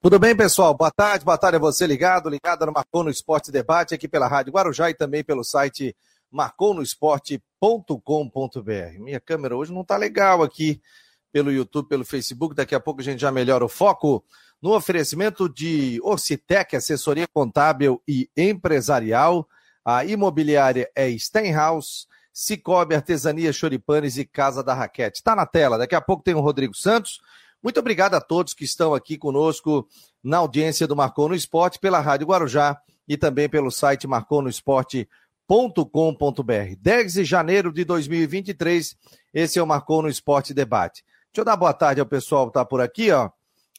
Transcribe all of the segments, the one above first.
Tudo bem, pessoal? Boa tarde, boa tarde a você ligado, ligado no Marcou no Esporte Debate aqui pela Rádio Guarujá e também pelo site marconosport.com.br. Minha câmera hoje não tá legal aqui pelo YouTube, pelo Facebook, daqui a pouco a gente já melhora o foco no oferecimento de Orcitec, assessoria contábil e empresarial. A imobiliária é Stenhouse, Cicobi, Artesania, Choripanes e Casa da Raquete. Está na tela, daqui a pouco tem o Rodrigo Santos. Muito obrigado a todos que estão aqui conosco na audiência do Marcou no Esporte, pela Rádio Guarujá e também pelo site marconosport.com.br. 10 de janeiro de 2023, esse é o Marcou no Esporte Debate. Deixa eu dar boa tarde ao pessoal que está por aqui, ó.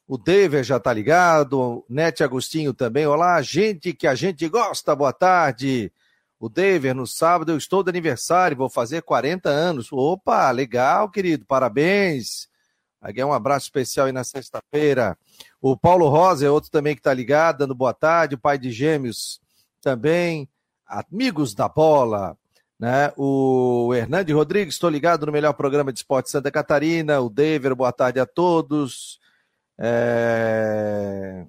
O David já está ligado, o Nete Agostinho também. Olá, gente que a gente gosta, boa tarde. O David, no sábado eu estou de aniversário, vou fazer 40 anos. Opa, legal, querido, parabéns. Aqui um abraço especial aí na sexta-feira. O Paulo Rosa é outro também que está ligado, dando boa tarde. O pai de gêmeos também. Amigos da bola. Né? O Hernande Rodrigues, estou ligado no melhor programa de esporte Santa Catarina. O Dever, boa tarde a todos. É...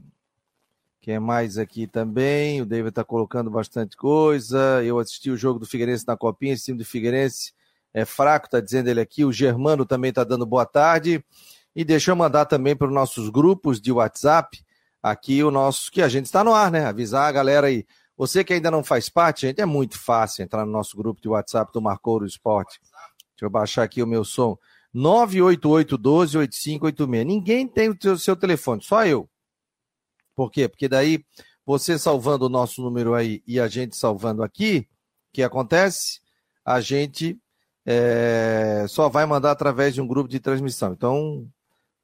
Quem mais aqui também? O David está colocando bastante coisa. Eu assisti o jogo do Figueirense na Copinha, esse time do Figueirense é fraco, está dizendo ele aqui. O Germano também está dando boa tarde. E deixa eu mandar também para os nossos grupos de WhatsApp, aqui o nosso, que a gente está no ar, né? Avisar a galera aí. Você que ainda não faz parte, gente, é muito fácil entrar no nosso grupo de WhatsApp do Marcouro Esporte. Deixa eu baixar aqui o meu som. 988-12-8586. Ninguém tem o seu, seu telefone, só eu. Por quê? Porque daí, você salvando o nosso número aí e a gente salvando aqui, o que acontece? A gente é, só vai mandar através de um grupo de transmissão. Então,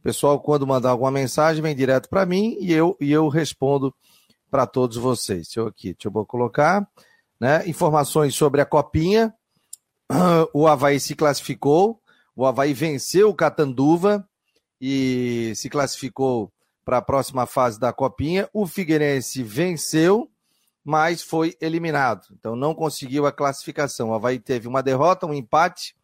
o pessoal, quando mandar alguma mensagem, vem direto para mim e eu, e eu respondo para todos vocês. Eu aqui, deixa eu colocar. Né? Informações sobre a copinha. O Havaí se classificou. O Havaí venceu o Catanduva e se classificou para a próxima fase da copinha. O Figueirense venceu mas foi eliminado. Então não conseguiu a classificação. O Havaí teve uma derrota, um empate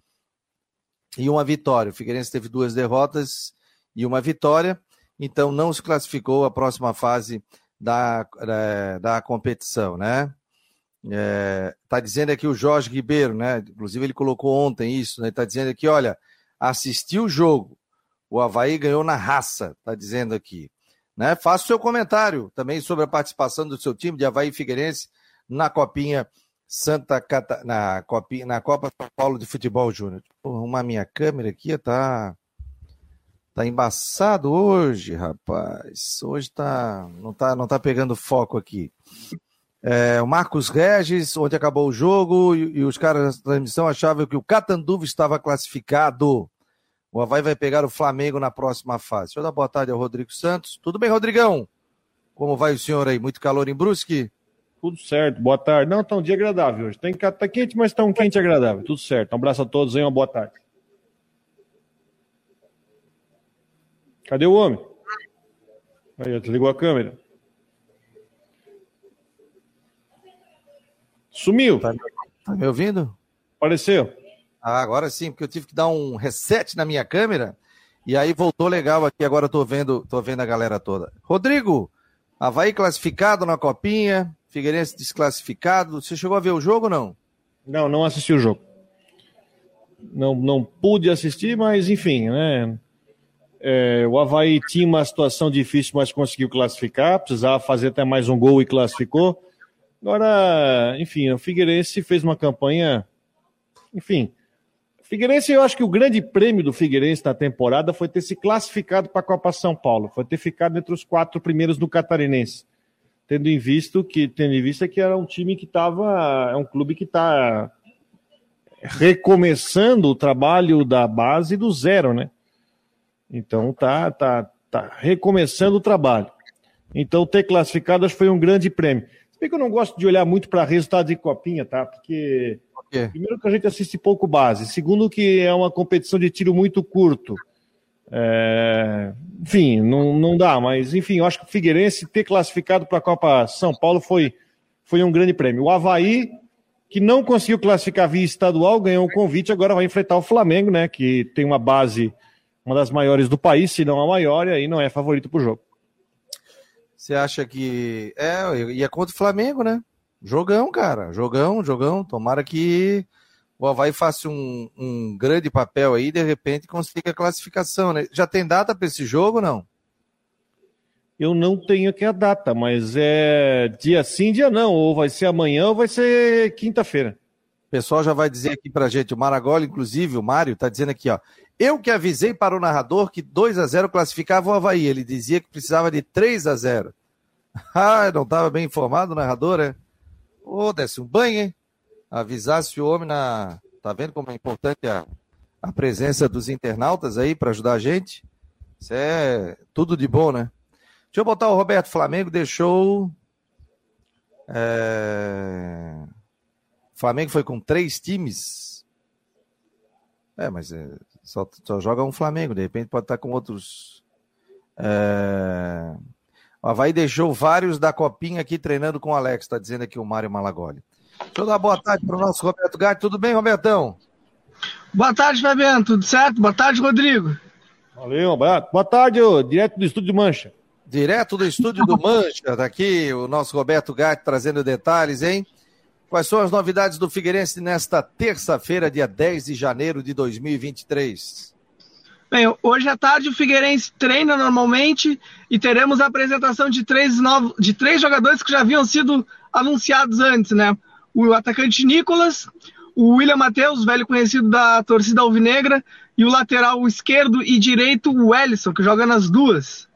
e uma vitória. O Figueirense teve duas derrotas e uma vitória, então não se classificou a próxima fase da, da, da competição, né? É, tá dizendo aqui o Jorge Ribeiro, né? Inclusive ele colocou ontem isso, né? Tá dizendo aqui, olha, assistiu o jogo, o Havaí ganhou na raça, tá dizendo aqui. Né? Faça o seu comentário também sobre a participação do seu time de Havaí Figueirense na Copinha Santa Cata... na, Copinha... na Copa São Paulo de Futebol Júnior. Uma minha câmera aqui tá tá embaçado hoje, rapaz. Hoje tá não tá não tá pegando foco aqui. É, o Marcos Regis, onde acabou o jogo, e, e os caras da transmissão achavam que o Catanduva estava classificado. O Havaí vai pegar o Flamengo na próxima fase. Deixa eu dar boa tarde ao Rodrigo Santos. Tudo bem, Rodrigão? Como vai o senhor aí? Muito calor em Brusque? Tudo certo, boa tarde. Não, tá um dia agradável hoje. Tem, tá quente, mas tá um quente agradável. Tudo certo. Um abraço a todos aí, uma boa tarde. Cadê o homem? Aí, desligou a câmera. Sumiu. Tá, tá me ouvindo? Apareceu. Ah, agora sim, porque eu tive que dar um reset na minha câmera e aí voltou legal aqui. Agora eu tô vendo, tô vendo a galera toda. Rodrigo, Havaí classificado na copinha, Figueirense desclassificado. Você chegou a ver o jogo não? Não, não assisti o jogo. Não, não pude assistir, mas enfim, né? É, o Havaí tinha uma situação difícil, mas conseguiu classificar. Precisava fazer até mais um gol e classificou. Agora, enfim, o Figueirense fez uma campanha, enfim, Figueirense, eu acho que o grande prêmio do Figueirense na temporada foi ter se classificado para a Copa São Paulo, foi ter ficado entre os quatro primeiros do Catarinense, tendo em visto que tendo em vista que era um time que estava, é um clube que está recomeçando o trabalho da base do zero, né? Então tá, tá, tá recomeçando o trabalho. Então ter classificado acho que foi um grande prêmio. Se bem que eu não gosto de olhar muito para resultado de copinha, tá? Porque é. Primeiro que a gente assiste pouco base. Segundo que é uma competição de tiro muito curto. É... Enfim, não, não dá, mas enfim, eu acho que o Figueirense ter classificado para a Copa São Paulo foi, foi um grande prêmio. O Havaí, que não conseguiu classificar via estadual, ganhou um convite, agora vai enfrentar o Flamengo, né? Que tem uma base, uma das maiores do país, se não a maior, e aí não é favorito para o jogo. Você acha que. É, e é contra o Flamengo, né? Jogão, cara. Jogão, jogão. Tomara que o Havaí faça um, um grande papel aí e de repente consiga a classificação, né? Já tem data para esse jogo não? Eu não tenho aqui a data, mas é dia sim, dia não. Ou vai ser amanhã ou vai ser quinta-feira. O pessoal já vai dizer aqui pra gente, o Maragola, inclusive, o Mário, tá dizendo aqui, ó. Eu que avisei para o narrador que 2 a 0 classificava o Havaí. Ele dizia que precisava de 3 a 0 Ah, não estava bem informado o narrador, é? Ô, desce um banho, hein? Avisasse o homem na. Tá vendo como é importante a, a presença dos internautas aí para ajudar a gente? Isso é tudo de bom, né? Deixa eu botar o Roberto Flamengo, deixou. É... Flamengo foi com três times. É, mas é, só, só, joga um Flamengo, de repente pode estar com outros. É... O Havaí deixou vários da copinha aqui treinando com o Alex, está dizendo aqui o Mário Malagoli. Deixa eu dar boa tarde para o nosso Roberto Gatti. Tudo bem, Robertão? Boa tarde, Fabiano. Tudo certo? Boa tarde, Rodrigo. Valeu, um abraço. Boa tarde, direto do Estúdio Mancha. Direto do Estúdio do Mancha, daqui tá o nosso Roberto Gatti trazendo detalhes, hein? Quais são as novidades do Figueirense nesta terça-feira, dia 10 de janeiro de 2023? Bem, hoje à tarde o Figueirense treina normalmente e teremos a apresentação de três, novos, de três jogadores que já haviam sido anunciados antes, né? O atacante Nicolas, o William Matheus, velho conhecido da torcida alvinegra, e o lateral esquerdo e direito, o Ellison, que joga nas duas.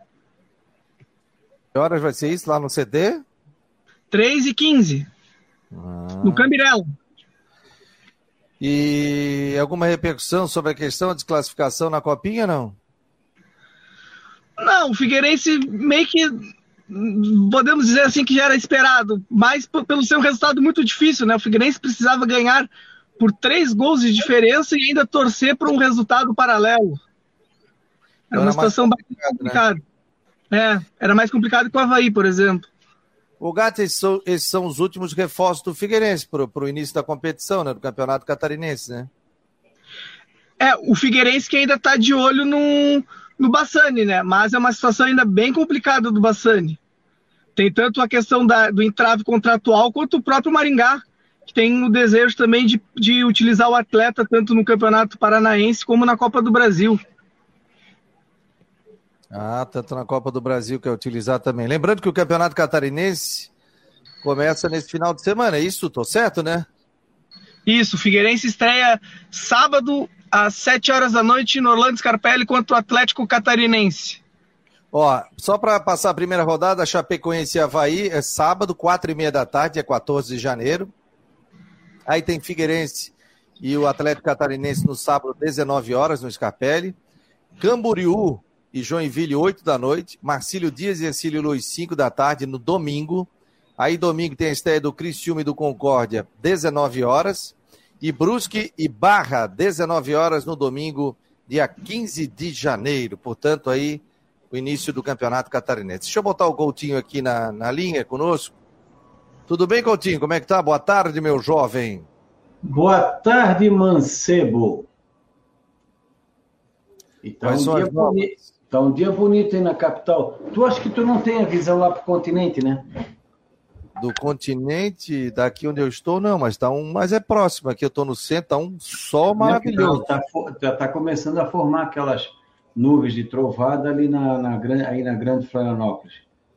Que horas vai ser isso lá no CD? 3 e 15. Ah. No Cambirelo. E alguma repercussão sobre a questão da desclassificação na Copinha, não? Não, o Figueirense meio que podemos dizer assim que já era esperado, mas pelo ser um resultado muito difícil, né? O Figueirense precisava ganhar por três gols de diferença e ainda torcer para um resultado paralelo. Era uma situação bastante complicada. Né? É, era mais complicado que o Havaí, por exemplo. O Gato, esses são, esses são os últimos reforços do Figueirense para o início da competição, né? Do Campeonato Catarinense, né? É, o Figueirense que ainda está de olho no, no Bassani, né? Mas é uma situação ainda bem complicada do Bassani. Tem tanto a questão da, do entrave contratual quanto o próprio Maringá, que tem o desejo também de, de utilizar o atleta tanto no Campeonato Paranaense como na Copa do Brasil. Ah, tanto na Copa do Brasil que é utilizar também. Lembrando que o Campeonato Catarinense começa nesse final de semana, é isso? Tô certo, né? Isso, Figueirense estreia sábado às 7 horas da noite no Orlando Scarpelli contra o Atlético Catarinense. Ó, só para passar a primeira rodada, Chapecoense e Havaí é sábado, quatro e meia da tarde, é 14 de janeiro. Aí tem Figueirense e o Atlético Catarinense no sábado, 19 horas, no Scarpelli. Camboriú e Joinville, 8 da noite. Marcílio Dias e Ercílio Luiz, 5 da tarde, no domingo. Aí domingo tem a estreia do Criciúma e do Concórdia, 19 horas. E Brusque e Barra, 19 horas no domingo, dia 15 de janeiro. Portanto, aí o início do Campeonato Catarinense. Deixa eu botar o Coutinho aqui na, na linha conosco. Tudo bem, Coutinho? Como é que tá? Boa tarde, meu jovem. Boa tarde, Mancebo. Então, um dia bonito. Tá um dia bonito aí na capital. Tu acha que tu não tem a visão lá pro continente, né? Do continente, daqui onde eu estou, não, mas tá um, mas é próximo. Aqui eu estou no centro, tá um sol maravilhoso. Tá, tá, tá, começando a formar aquelas nuvens de trovada ali na, na, aí na Grande Florianópolis.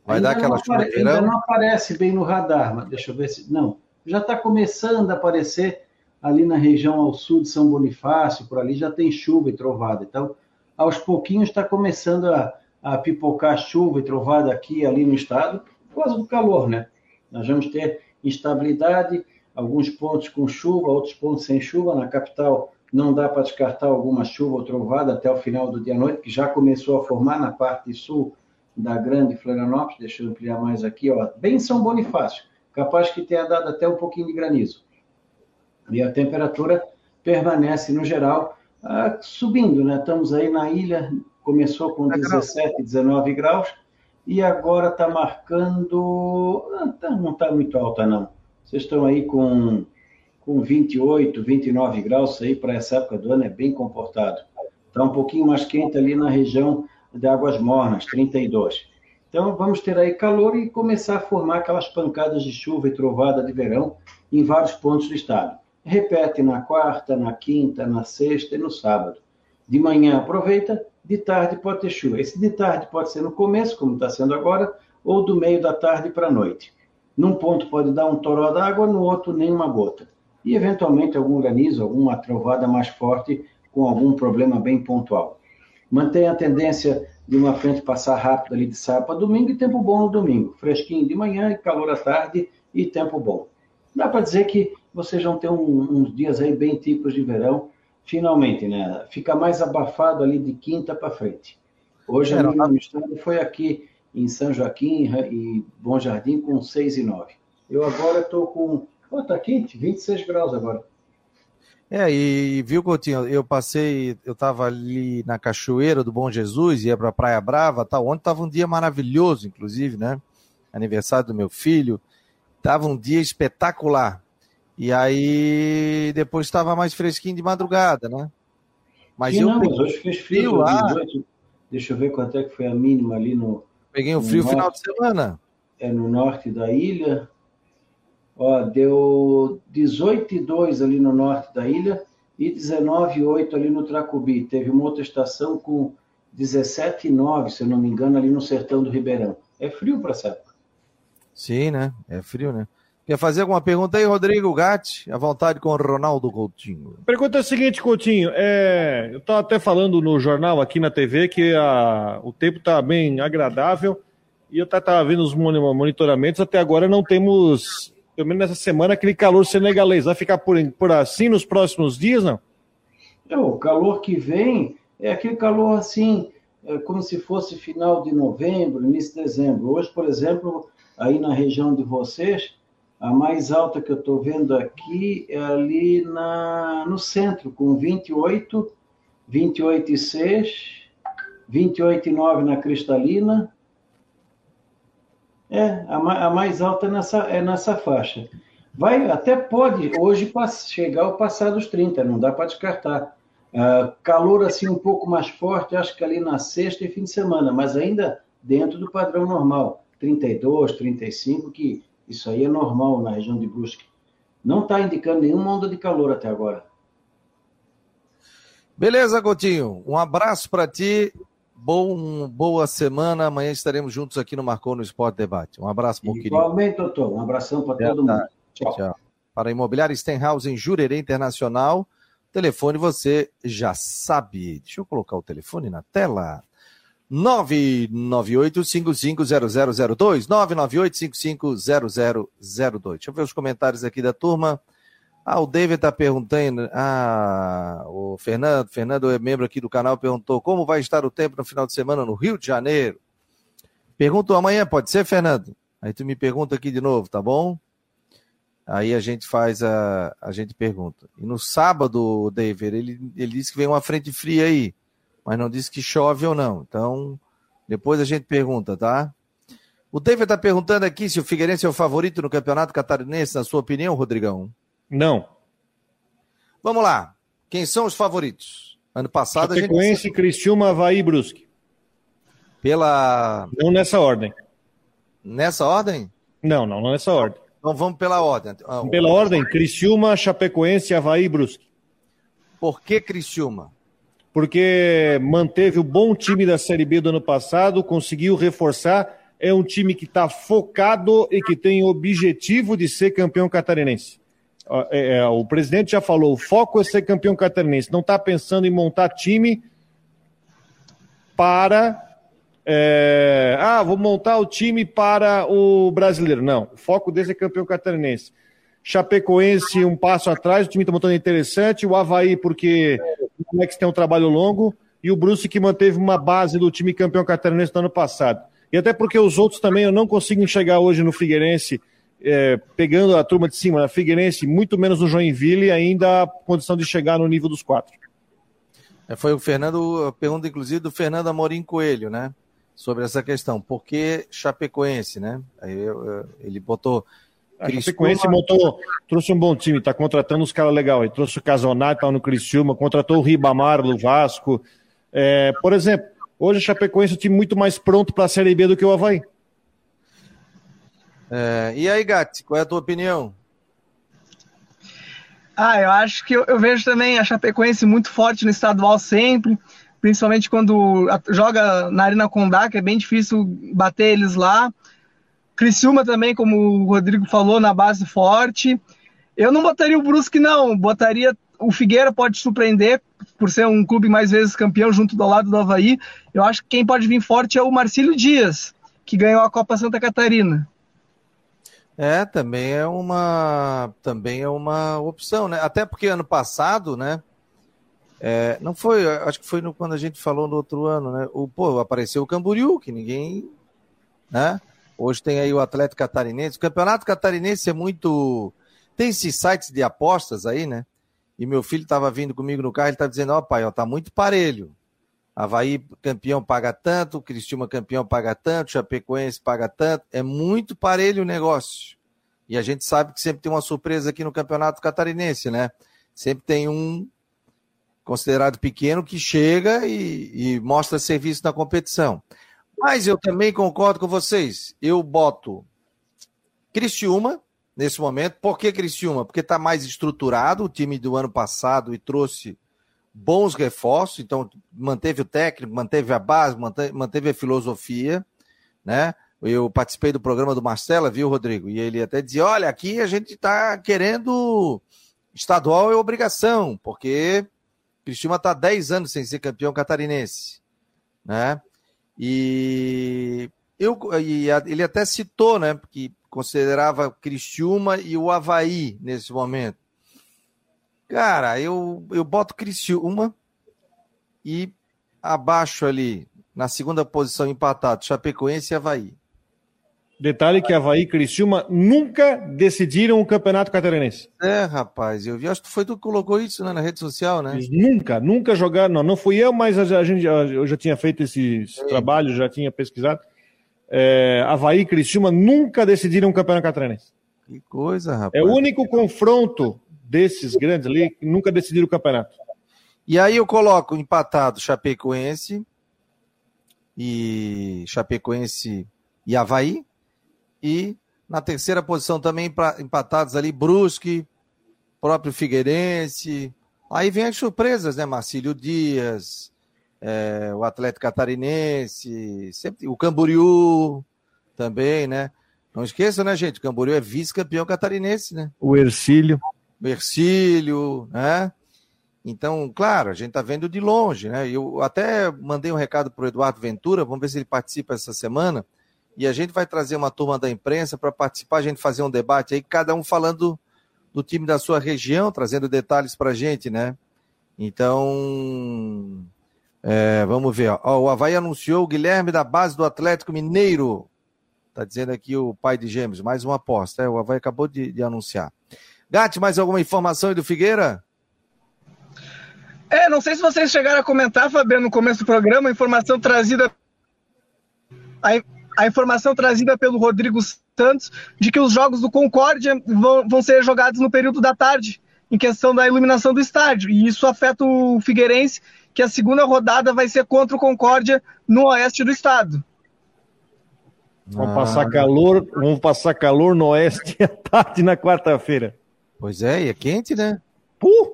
Vai ainda dar aquela chuva Ainda não aparece bem no radar, mas deixa eu ver se. Não, já está começando a aparecer ali na região ao sul de São Bonifácio, por ali já tem chuva e trovada. Então, aos pouquinhos está começando a, a pipocar chuva e trovada aqui e ali no estado, por causa do calor, né? Nós vamos ter instabilidade, alguns pontos com chuva, outros pontos sem chuva. Na capital não dá para descartar alguma chuva ou trovada até o final do dia à noite, que já começou a formar na parte sul da grande Florianópolis. Deixa eu ampliar mais aqui, ó, bem São Bonifácio, capaz que tenha dado até um pouquinho de granizo. E a temperatura permanece, no geral, ah, subindo, né? Estamos aí na ilha, começou com 17, 19 graus e agora está marcando. Ah, tá, não está muito alta, não. Vocês estão aí com, com 28, 29 graus aí para essa época do ano, é bem comportado. Está um pouquinho mais quente ali na região de Águas Mornas, 32. Então vamos ter aí calor e começar a formar aquelas pancadas de chuva e trovada de verão em vários pontos do estado. Repete na quarta, na quinta, na sexta e no sábado. De manhã aproveita, de tarde pode ter chuva. Esse de tarde pode ser no começo, como está sendo agora, ou do meio da tarde para a noite. Num ponto pode dar um toró d'água, no outro nenhuma gota. E eventualmente algum granizo, alguma trovada mais forte com algum problema bem pontual. Mantém a tendência de uma frente passar rápido ali de sábado para domingo e tempo bom no domingo. Fresquinho de manhã e calor à tarde e tempo bom. Dá para dizer que vocês vão ter um, uns dias aí bem típicos de verão, finalmente, né? Fica mais abafado ali de quinta para frente. Hoje a mínima no estado foi aqui em São Joaquim e Bom Jardim com 6 e 9. Eu agora estou com. Oh, tá quente, 26 graus agora. É, e viu, Coutinho, eu passei, eu estava ali na Cachoeira do Bom Jesus, ia para Praia Brava, tal, ontem estava um dia maravilhoso, inclusive, né? Aniversário do meu filho, estava um dia espetacular. E aí depois estava mais fresquinho de madrugada, né? Mas eu não, mas hoje fez frio lá. Deixa eu ver quanto é que foi a mínima ali no. Peguei um frio no final de semana. É no norte da ilha. Ó, deu 18,2 ali no norte da ilha e 19,8 ali no Tracubi. Teve uma outra estação com 17,9, se eu não me engano, ali no sertão do Ribeirão. É frio para essa época. Sim, né? É frio, né? Quer fazer alguma pergunta aí, Rodrigo Gatti? À vontade com o Ronaldo Coutinho. Pergunta é a seguinte, Coutinho. É, eu estava até falando no jornal aqui na TV que a, o tempo está bem agradável e eu estava vendo os monitoramentos. Até agora não temos pelo menos nessa semana, aquele calor senegalês. Vai ficar por, por assim nos próximos dias, não? É, o calor que vem é aquele calor assim, é como se fosse final de novembro, início de dezembro. Hoje, por exemplo, aí na região de vocês, a mais alta que eu estou vendo aqui é ali na, no centro, com 28, 28,6, 28,9 na Cristalina, é, a, a mais alta é nessa, é nessa faixa. Vai, até pode hoje chegar ao passar dos 30, não dá para descartar. Uh, calor assim um pouco mais forte, acho que ali na sexta e fim de semana, mas ainda dentro do padrão normal, 32, 35, que isso aí é normal na região de Brusque. Não está indicando nenhuma onda de calor até agora. Beleza, Coutinho. Um abraço para ti Bom, boa semana. Amanhã estaremos juntos aqui no Marcou no Esporte Debate. Um abraço, meu querido. Igualmente, doutor. Um abração para todo mundo. Tchau. Tchau. Para a Imobiliária Stenhouse em Jurerê Internacional, telefone você já sabe. Deixa eu colocar o telefone na tela. 998-550002. 998-550002. Deixa eu ver os comentários aqui da turma. Ah, o David está perguntando. Ah, o Fernando, Fernando é membro aqui do canal, perguntou como vai estar o tempo no final de semana no Rio de Janeiro. Pergunto amanhã, pode ser, Fernando? Aí tu me pergunta aqui de novo, tá bom? Aí a gente faz a. A gente pergunta. E no sábado, David, ele, ele disse que vem uma frente fria aí, mas não disse que chove ou não. Então, depois a gente pergunta, tá? O David está perguntando aqui se o Figueirense é o favorito no Campeonato Catarinense, na sua opinião, Rodrigão? Não. Vamos lá. Quem são os favoritos? Ano passado Chapecoense, a gente... Criciúma, Havaí e Brusque. Pela... Não nessa ordem. Nessa ordem? Não, não, não nessa ordem. Então vamos pela ordem. Ah, pela ordem, Criciúma, Chapecoense, Havaí e Brusque. Por que Criciúma? Porque manteve o bom time da Série B do ano passado, conseguiu reforçar. É um time que está focado e que tem o objetivo de ser campeão catarinense. É, é, o presidente já falou, o foco é ser campeão catarinense, não está pensando em montar time para. É, ah, vou montar o time para o brasileiro. Não, o foco desse é campeão catarinense. Chapecoense, um passo atrás, o time está montando interessante. O Havaí, porque Alex tem um trabalho longo. E o Bruce, que manteve uma base do time campeão catarinense do ano passado. E até porque os outros também eu não consigo enxergar hoje no Figueirense é, pegando a turma de cima, a Figueirense, muito menos no Joinville, ainda a condição de chegar no nível dos quatro. É, foi o Fernando, a pergunta inclusive do Fernando Amorim Coelho, né? Sobre essa questão. Por que Chapecoense, né? Aí ele botou. A Chapecoense montou, trouxe um bom time, está contratando os caras legais. Ele trouxe o Casonat, tá no Criciúma, contratou o Ribamar do Vasco. É, por exemplo, Hoje a Chapecoense é um time muito mais pronto para a Série B do que o Havaí. É, e aí, Gatti, qual é a tua opinião? Ah, eu acho que eu, eu, vejo também a Chapecoense muito forte no estadual sempre, principalmente quando joga na Arena Condá, que é bem difícil bater eles lá. Criciúma também, como o Rodrigo falou, na base forte. Eu não botaria o Brusque, não. Botaria o Figueira pode surpreender por ser um clube mais vezes campeão junto do lado do Havaí. Eu acho que quem pode vir forte é o Marcílio Dias, que ganhou a Copa Santa Catarina. É, também é uma também é uma opção, né? Até porque ano passado, né? É, não foi, acho que foi no, quando a gente falou no outro ano, né? O pô, apareceu o Camboriú, que ninguém, né? Hoje tem aí o Atlético Catarinense. O Campeonato Catarinense é muito tem esses sites de apostas aí, né? E meu filho estava vindo comigo no carro, ele estava dizendo, ó oh, pai, ó, tá muito parelho. Havaí campeão paga tanto, Cristiúma campeão paga tanto, Chapecoense paga tanto. É muito parelho o negócio. E a gente sabe que sempre tem uma surpresa aqui no Campeonato Catarinense, né? Sempre tem um considerado pequeno que chega e, e mostra serviço na competição. Mas eu também concordo com vocês. Eu boto Cristiúma, nesse momento. Por que Criciúma? Porque está mais estruturado o time do ano passado e trouxe bons reforços, então manteve o técnico, manteve a base, manteve a filosofia, né? Eu participei do programa do Marcela, viu, Rodrigo? E ele até dizia: olha, aqui a gente está querendo estadual é obrigação, porque Cristina está 10 anos sem ser campeão catarinense, né? E eu, e ele até citou, né, que considerava Criciúma e o Havaí nesse momento. Cara, eu, eu boto Criciúma e abaixo ali, na segunda posição empatado, Chapecoense e Havaí. Detalhe que Havaí e Criciúma nunca decidiram o Campeonato Catarinense. É, rapaz, eu vi, acho que foi tu que colocou isso né, na rede social, né? Eles nunca, nunca jogaram, não, não fui eu, mas a, gente, eu já tinha feito esse, esse trabalho, já tinha pesquisado é, Havaí e Criciúma nunca decidiram o Campeonato Catarinense. Que coisa, rapaz. É o único confronto desses grandes ali que nunca decidiram o campeonato. E aí eu coloco empatado Chapecoense e Chapecoense e Havaí. E na terceira posição também empatados ali Brusque, próprio Figueirense. Aí vem as surpresas, né? Marcílio Dias, é, o Atlético Catarinense, sempre, o Camboriú também, né? Não esqueça, né, gente? O Camboriú é vice-campeão catarinense, né? O Ercílio. O Ercílio, né? Então, claro, a gente tá vendo de longe, né? Eu até mandei um recado para o Eduardo Ventura, vamos ver se ele participa essa semana. E a gente vai trazer uma turma da imprensa para participar, a gente fazer um debate aí, cada um falando do time da sua região, trazendo detalhes para a gente, né? Então, é, vamos ver. Ó. o Havaí anunciou o Guilherme da base do Atlético Mineiro. Tá dizendo aqui o pai de Gêmeos, mais uma aposta. É, o Havaí acabou de, de anunciar. Gatti, mais alguma informação aí do Figueira? É, não sei se vocês chegaram a comentar, Fabiano, no começo do programa, a informação trazida. A, a informação trazida pelo Rodrigo Santos de que os jogos do Concórdia vão, vão ser jogados no período da tarde, em questão da iluminação do estádio. E isso afeta o Figueirense que a segunda rodada vai ser contra o Concórdia no oeste do estado. Vamos passar ah. calor, vamos passar calor no oeste à tarde na quarta-feira. Pois é, e é quente, né? Puh!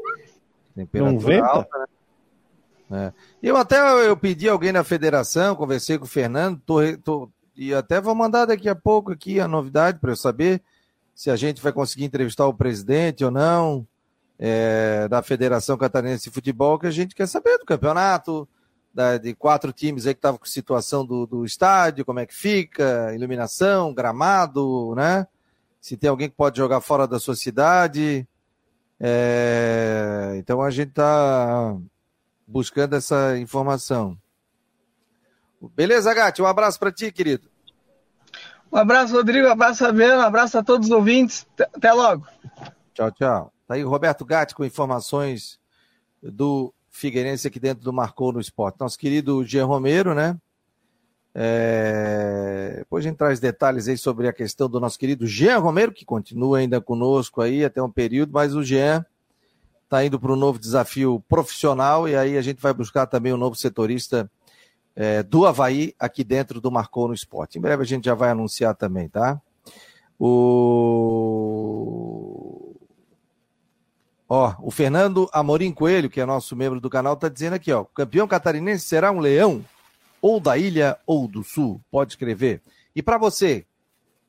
Temperatura Não alta, né? É. Eu até eu pedi alguém na federação, conversei com o Fernando, tô, tô, e até vou mandar daqui a pouco aqui a novidade para eu saber se a gente vai conseguir entrevistar o presidente ou não é, da Federação Catarinense de Futebol, que a gente quer saber do campeonato, da, de quatro times aí que estavam com situação do, do estádio, como é que fica, iluminação, gramado, né? Se tem alguém que pode jogar fora da sua cidade. É, então a gente está buscando essa informação. Beleza, Gatti? Um abraço para ti, querido. Um abraço, Rodrigo. Um abraço, Fabiano. Um abraço a todos os ouvintes. Até logo. Tchau, tchau. Tá aí o Roberto Gatti com informações do Figueirense aqui dentro do Marcou no Esporte. Nosso querido Jean Romero, né? É... Depois a gente traz detalhes aí sobre a questão do nosso querido Jean Romero, que continua ainda conosco aí até um período, mas o Jean está indo para um novo desafio profissional e aí a gente vai buscar também um novo setorista é, do Havaí aqui dentro do Marcou no Esporte. Em breve a gente já vai anunciar também, tá? O. Ó, o Fernando Amorim Coelho, que é nosso membro do canal, está dizendo aqui, ó, campeão catarinense será um leão, ou da ilha ou do sul, pode escrever. E para você,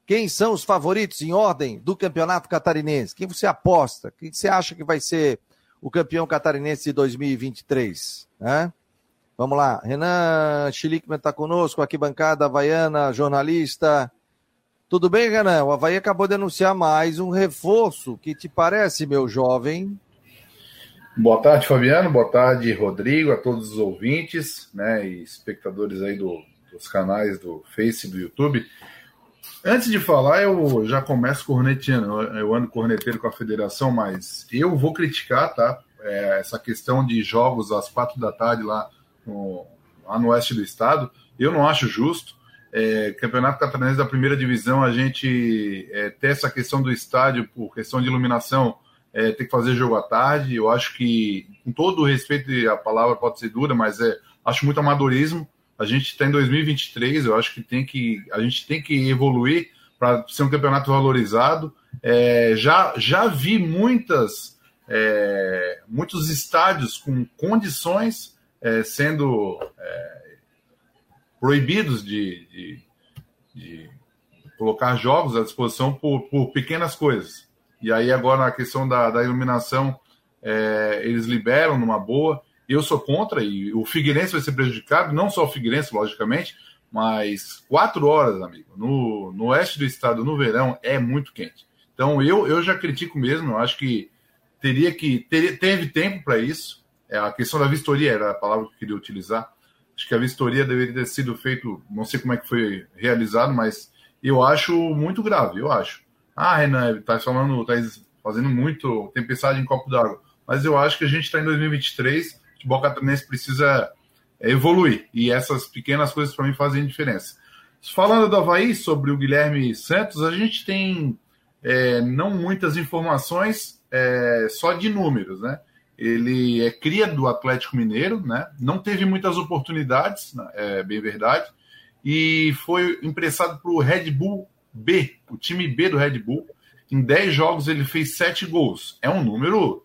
quem são os favoritos em ordem do campeonato catarinense? Quem você aposta? Quem você acha que vai ser o campeão catarinense de 2023? Né? Vamos lá, Renan Schlickman está conosco, aqui bancada Havaiana, jornalista. Tudo bem, Renan? O Havaí acabou de anunciar mais um reforço. que te parece, meu jovem? Boa tarde, Fabiano. Boa tarde, Rodrigo, a todos os ouvintes né, e espectadores aí do, dos canais do Face e do YouTube. Antes de falar, eu já começo corneteando. Eu ando corneteiro com a federação, mas eu vou criticar, tá? É, essa questão de jogos às quatro da tarde lá no, lá no oeste do estado. Eu não acho justo é, Campeonato Catarinense da primeira divisão, a gente é, ter essa questão do estádio por questão de iluminação, é, ter que fazer jogo à tarde. Eu acho que, com todo o respeito, a palavra pode ser dura, mas é, acho muito amadorismo. A gente está em 2023, eu acho que tem que a gente tem que evoluir para ser um campeonato valorizado. É, já, já vi muitas é, muitos estádios com condições é, sendo é, proibidos de, de, de colocar jogos à disposição por, por, pequenas coisas. E aí agora na questão da, da iluminação, é, eles liberam numa boa. Eu sou contra e o Figueirense vai ser prejudicado, não só o Figueirense, logicamente, mas quatro horas, amigo, no, no oeste do estado, no verão, é muito quente. Então eu, eu já critico mesmo, eu acho que teria que. Ter, teve tempo para isso. É, a questão da vistoria era a palavra que eu queria utilizar. Acho que a vistoria deveria ter sido feito, não sei como é que foi realizado, mas eu acho muito grave, eu acho. Ah, Renan, tá falando, tá fazendo muito tempestade em copo d'água. Mas eu acho que a gente está em 2023, o futebol catarinense precisa é, evoluir. E essas pequenas coisas para mim fazem diferença. Falando do Havaí, sobre o Guilherme Santos, a gente tem é, não muitas informações, é, só de números, né? Ele é cria do Atlético Mineiro, né? Não teve muitas oportunidades, né? é bem verdade, e foi emprestado para o Red Bull B, o time B do Red Bull. Em 10 jogos ele fez 7 gols. É um número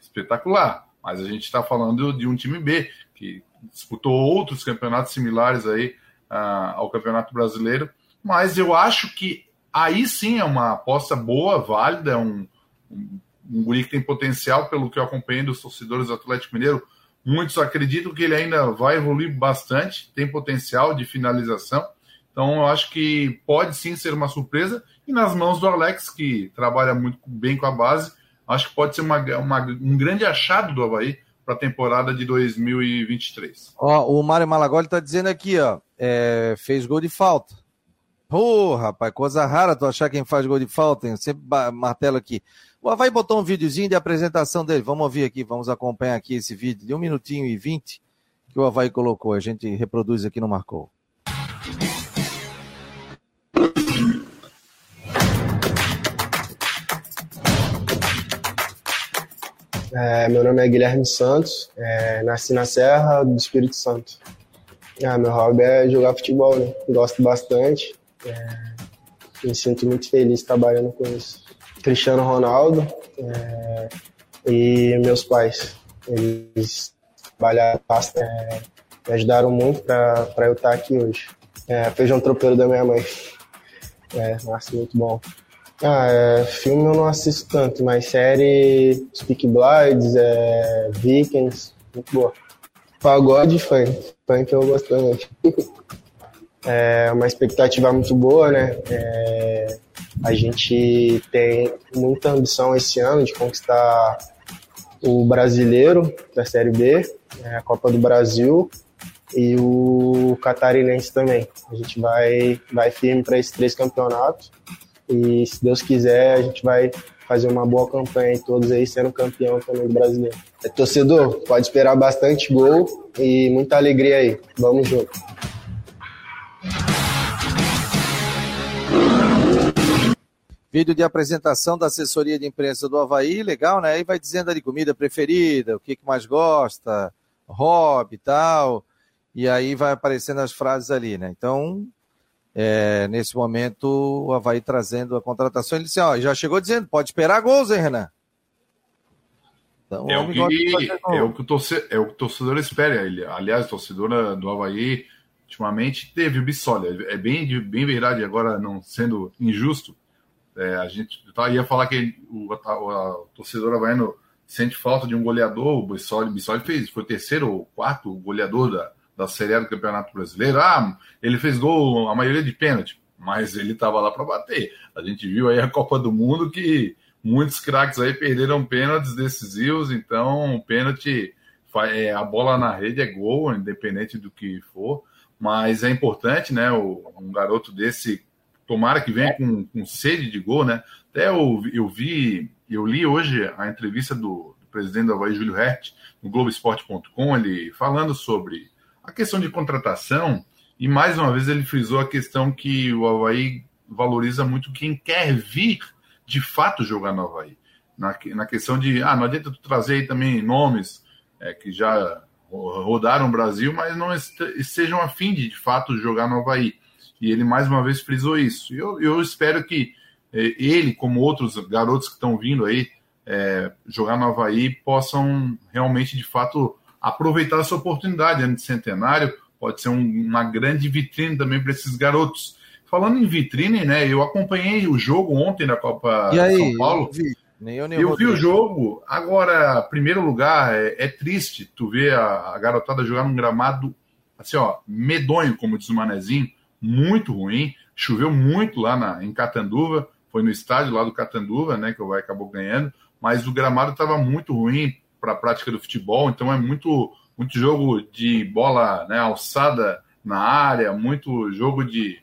espetacular, mas a gente está falando de um time B que disputou outros campeonatos similares aí uh, ao Campeonato Brasileiro. Mas eu acho que aí sim é uma aposta boa, válida, é um, um um guri que tem potencial, pelo que eu acompanhei dos torcedores do Atlético Mineiro. Muitos acreditam que ele ainda vai evoluir bastante, tem potencial de finalização. Então, eu acho que pode sim ser uma surpresa. E nas mãos do Alex, que trabalha muito bem com a base, acho que pode ser uma, uma um grande achado do Havaí para a temporada de 2023. Ó, o Mário Malagoli está dizendo aqui, ó, é, fez gol de falta. Pô, rapaz, coisa rara tu achar quem faz gol de falta, hein? sempre martelo aqui. Havaí botou um videozinho de apresentação dele. Vamos ouvir aqui, vamos acompanhar aqui esse vídeo de um minutinho e vinte que o Havaí colocou. A gente reproduz aqui no Marcou. É, meu nome é Guilherme Santos, é, nasci na Serra do Espírito Santo. Ah, meu hobby é jogar futebol, né? Gosto bastante. É, me sinto muito feliz trabalhando com isso. Cristiano Ronaldo é, e meus pais. Eles trabalharam bastante, é, me ajudaram muito para eu estar aqui hoje. É, feijão tropeiro da minha mãe. É, nossa, muito bom. Ah, é, filme eu não assisto tanto, mas série Speak Blides, é, Vikings, muito boa. Pagode funk. Funk eu gosto muito. É uma expectativa muito boa, né? É, a gente tem muita ambição esse ano de conquistar o brasileiro da Série B, né, a Copa do Brasil e o catarinense também. A gente vai, vai firme para esses três campeonatos e, se Deus quiser, a gente vai fazer uma boa campanha e todos aí sendo campeão também do brasileiro. É, torcedor, pode esperar bastante gol e muita alegria aí. Vamos junto. Vídeo de apresentação da assessoria de imprensa do Havaí, legal, né? Aí vai dizendo ali comida preferida, o que, que mais gosta, hobby e tal. e aí vai aparecendo as frases ali, né? Então, é, nesse momento, o Havaí trazendo a contratação, ele disse, ó, já chegou dizendo, pode esperar gols, hein, Renan? Então, é, o que, é, o que o torcedor, é o torcedor espera. Ele, aliás, o torcedor do Havaí, ultimamente, teve o Bissoli. É bem, bem verdade, agora não sendo injusto, é, a gente tá, ia falar que o, o, o torcedor havaiano sente falta de um goleador, o Bissoli, Bissoli fez, foi terceiro ou quarto goleador da, da Série A do Campeonato Brasileiro. Ah, ele fez gol, a maioria de pênalti, mas ele estava lá para bater. A gente viu aí a Copa do Mundo que muitos craques aí perderam pênaltis decisivos, então pênalti, é, a bola na rede é gol, independente do que for, mas é importante, né, o, um garoto desse, tomara que venha com, com sede de gol, né, até eu, eu vi, eu li hoje a entrevista do, do presidente do Havaí, Júlio Hert, no Globoesporte.com, ele falando sobre a questão de contratação, e mais uma vez ele frisou a questão que o Havaí valoriza muito quem quer vir de fato jogar no Havaí. Na, na questão de, ah, não adianta tu trazer aí também nomes é, que já rodaram o Brasil, mas não estejam afim de, de fato jogar no Havaí. E ele mais uma vez frisou isso. E eu, eu espero que é, ele, como outros garotos que estão vindo aí, é, jogar no Havaí, possam realmente, de fato, aproveitar essa oportunidade ano de centenário, pode ser um, uma grande vitrine também para esses garotos. Falando em vitrine, né? Eu acompanhei o jogo ontem na Copa aí, São Paulo. Eu vi, nem eu, nem eu vi o jogo. Agora, primeiro lugar, é, é triste tu ver a, a, garotada jogar num gramado assim, ó, medonho, como diz o Manezinho, muito ruim. Choveu muito lá na, em Catanduva, foi no estádio lá do Catanduva, né? Que o Vai acabou ganhando, mas o gramado estava muito ruim para a prática do futebol, então é muito, muito jogo de bola né, alçada na área, muito jogo de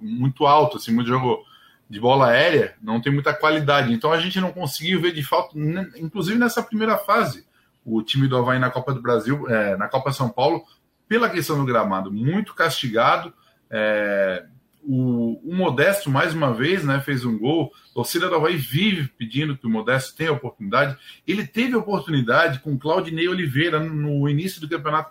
muito alto, assim, muito jogo de bola aérea, não tem muita qualidade. Então a gente não conseguiu ver de fato, inclusive nessa primeira fase, o time do Havaí na Copa do Brasil, é, na Copa São Paulo, pela questão do gramado, muito castigado. É, o, o, Modesto, mais uma vez, né, fez um gol. A torcida do Havaí vive pedindo que o Modesto tenha oportunidade. Ele teve oportunidade com Claudinei Oliveira no início do campeonato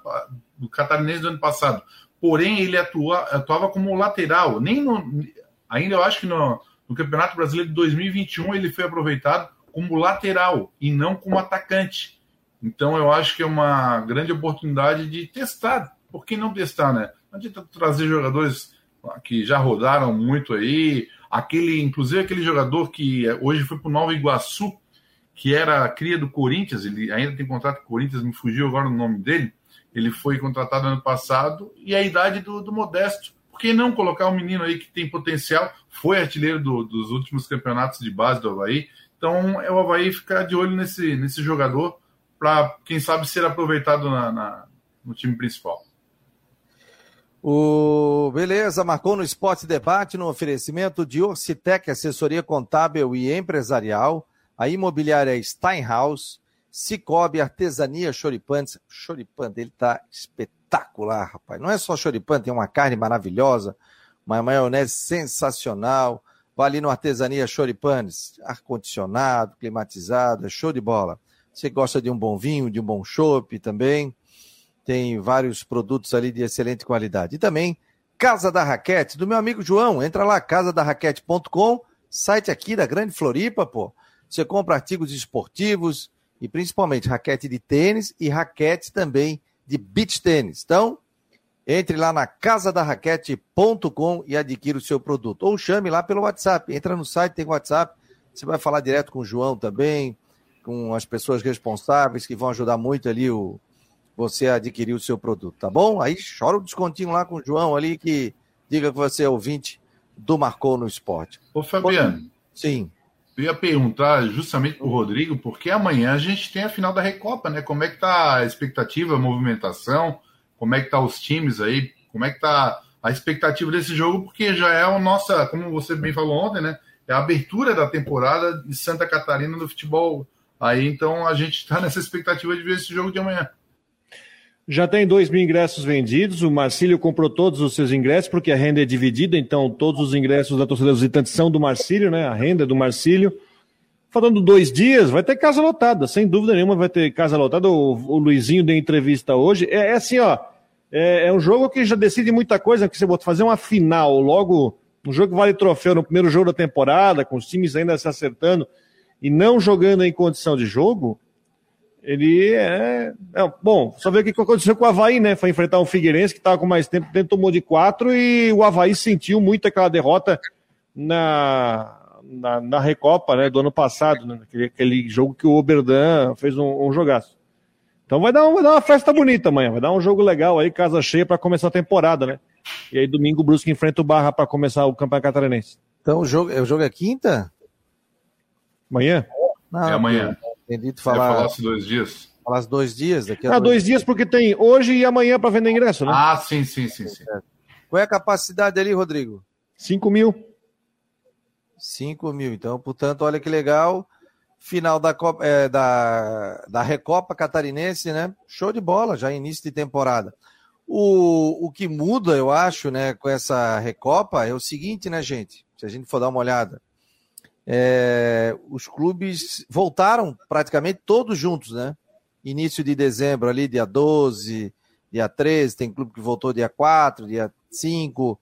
do Catarinense do ano passado. Porém, ele atua, atuava como lateral. Nem no, ainda eu acho que no, no Campeonato Brasileiro de 2021 ele foi aproveitado como lateral e não como atacante. Então eu acho que é uma grande oportunidade de testar. Por que não testar, né? Adianta trazer jogadores que já rodaram muito aí. Aquele, inclusive aquele jogador que hoje foi para o Nova Iguaçu, que era cria do Corinthians, ele ainda tem contrato com o Corinthians, me fugiu agora o nome dele. Ele foi contratado ano passado e a idade do, do Modesto. Por que não colocar um menino aí que tem potencial? Foi artilheiro do, dos últimos campeonatos de base do Havaí. Então é o Havaí ficar de olho nesse, nesse jogador para, quem sabe, ser aproveitado na, na, no time principal. O Beleza marcou no Esporte Debate no oferecimento de Orcitec, assessoria contábil e empresarial, a imobiliária Steinhaus, Cicobi Artesania Choripantes. Choripan dele tá espetacular, rapaz. Não é só choripan, tem uma carne maravilhosa, uma maionese sensacional. Vai ali no Artesania Choripanes, ar-condicionado, climatizado, é show de bola. Você gosta de um bom vinho, de um bom chopp também tem vários produtos ali de excelente qualidade. E também Casa da Raquete, do meu amigo João. Entra lá, casadarraquete.com, site aqui da Grande Floripa, pô. Você compra artigos esportivos e principalmente raquete de tênis e raquete também de beach tênis. Então, entre lá na casadarraquete.com e adquira o seu produto. Ou chame lá pelo WhatsApp. Entra no site, tem WhatsApp. Você vai falar direto com o João também, com as pessoas responsáveis que vão ajudar muito ali o, você adquirir o seu produto, tá bom? Aí chora o descontinho lá com o João ali que diga que você é ouvinte do Marcou no Esporte. Ô Fabiano. Sim. Eu ia perguntar justamente para o Rodrigo, porque amanhã a gente tem a final da Recopa, né? Como é que tá a expectativa, a movimentação? Como é que tá os times aí? Como é que tá a expectativa desse jogo? Porque já é a nossa, como você bem falou ontem, né? É a abertura da temporada de Santa Catarina do futebol. Aí então a gente está nessa expectativa de ver esse jogo de amanhã. Já tem dois mil ingressos vendidos. O Marcílio comprou todos os seus ingressos, porque a renda é dividida, então todos os ingressos da torcida visitantes são do Marcílio, né? A renda é do Marcílio. Falando dois dias, vai ter casa lotada, sem dúvida nenhuma vai ter casa lotada. O, o Luizinho deu entrevista hoje. É, é, assim, ó. é, é, um jogo que já decide muita coisa, que você bota fazer uma final logo, um jogo que vale troféu no primeiro jogo da temporada, com os times ainda se acertando e não jogando em condição de jogo, ele é, é, bom. Só ver o que aconteceu com o Havaí, né? Foi enfrentar um Figueirense que estava com mais tempo, dentro tomou de quatro e o Havaí sentiu muito aquela derrota na, na, na Recopa, né? Do ano passado, né? Aquele, aquele jogo que o Oberdan fez um, um jogaço. Então vai dar, um, vai dar uma festa bonita amanhã, vai dar um jogo legal aí, casa cheia para começar a temporada, né? E aí domingo o Brusque enfrenta o Barra para começar o Campeonato Catarinense. Então o jogo, o jogo é quinta? Amanhã? Não, é amanhã. Entendi tu falar. falasse dois dias. Falasse dois dias daqui a Ah, dois, dois dias porque tem hoje e amanhã para vender ingresso, né? Ah, sim, sim, sim, sim. Qual é a capacidade ali, Rodrigo? 5 mil. 5 mil. Então, portanto, olha que legal. Final da, Copa, é, da, da Recopa Catarinense, né? Show de bola, já início de temporada. O, o que muda, eu acho, né, com essa Recopa é o seguinte, né, gente? Se a gente for dar uma olhada. É, os clubes voltaram praticamente todos juntos, né? Início de dezembro ali, dia 12, dia 13, tem clube que voltou dia 4, dia 5,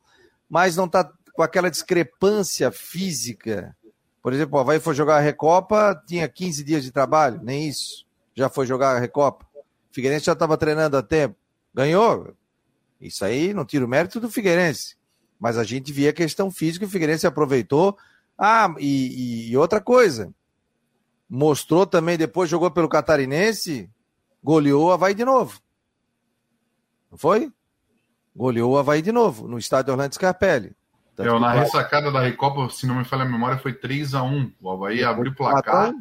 mas não está com aquela discrepância física. Por exemplo, o Havaí foi jogar a Recopa, tinha 15 dias de trabalho, nem isso. Já foi jogar a Recopa. O Figueirense já estava treinando há tempo. Ganhou. Isso aí não tira o mérito do Figueirense. Mas a gente via a questão física, o Figueirense aproveitou. Ah, e, e outra coisa. Mostrou também, depois jogou pelo Catarinense, goleou o Havaí de novo. Não foi? Goleou o Havaí de novo, no estádio Orlando Scarpelli. Eu, na ressacada da Recopa, se não me falha a memória, foi 3 a 1 O Havaí abriu o placar.